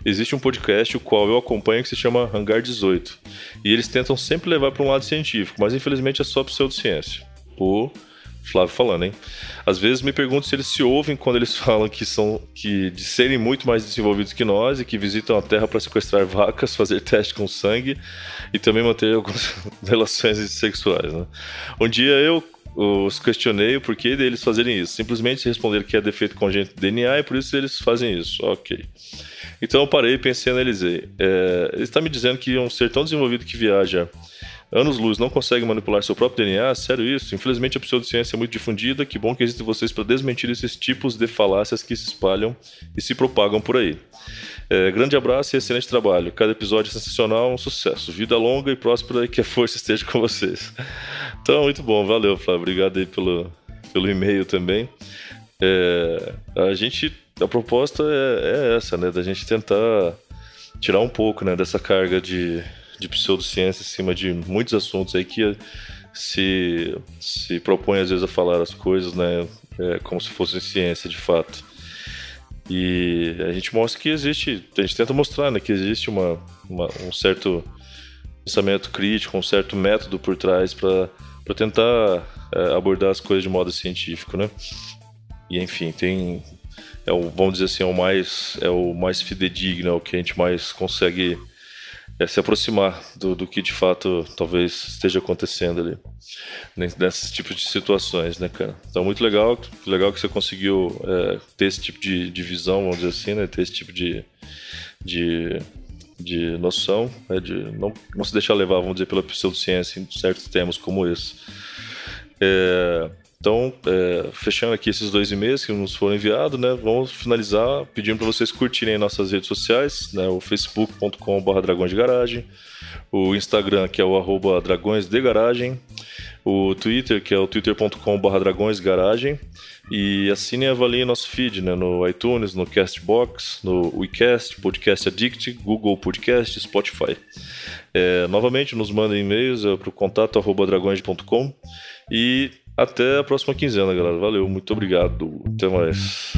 existe um podcast o qual eu acompanho que se chama Hangar 18. E eles tentam sempre levar para um lado científico, mas infelizmente é só pseudociência. O Flávio falando, hein? Às vezes me pergunto se eles se ouvem quando eles falam que são que de serem muito mais desenvolvidos que nós e que visitam a Terra para sequestrar vacas, fazer teste com sangue e também manter algumas relações sexuais. Né? Um dia eu os questionei o porquê deles fazerem isso. Simplesmente responderam que é defeito congênito de DNA e por isso eles fazem isso. Ok. Então eu parei, pensei e analisei. É, ele está me dizendo que um ser tão desenvolvido que viaja anos-luz não consegue manipular seu próprio DNA? Sério isso? Infelizmente a pseudociência é muito difundida. Que bom que existem vocês para desmentir esses tipos de falácias que se espalham e se propagam por aí. É, grande abraço e excelente trabalho. Cada episódio é sensacional, um sucesso. Vida longa e próspera e que a força esteja com vocês. Então, muito bom. Valeu, Flávio. Obrigado aí pelo, pelo e-mail também. É, a gente, a proposta é, é, essa, né? Da gente tentar tirar um pouco, né? Dessa carga de, de pseudociência em cima de muitos assuntos aí que se, se propõe às vezes a falar as coisas, né? É, como se fosse ciência de fato. E a gente mostra que existe, a gente tenta mostrar né, que existe uma, uma um certo pensamento crítico, um certo método por trás para tentar é, abordar as coisas de modo científico, né? E enfim, tem é o, vamos dizer assim, é o mais é o mais fidedigno, é o que a gente mais consegue é, se aproximar do, do que de fato talvez esteja acontecendo ali nesses tipos de situações, né, cara? Então, muito legal, legal que você conseguiu é, ter esse tipo de, de visão, vamos dizer assim, né? Ter esse tipo de, de, de noção, né? de não, não se deixar levar, vamos dizer, pela pseudociência em certos temas como esse. É, então, é, fechando aqui esses dois e-mails que nos foram enviados, né? Vamos finalizar pedindo para vocês curtirem nossas redes sociais, né? O facebook.com.br dragões de garagem, o Instagram que é o arroba dragões de garagem, o Twitter que é o twitter.com.br dragões garagem e assinem e avaliem nosso feed, né? No iTunes, no Castbox, no WeCast, Podcast Addict, Google Podcast, Spotify. É, novamente, nos mandem e-mails é, para o contato arroba dragões.com e até a próxima quinzena, galera. Valeu, muito obrigado. Até mais.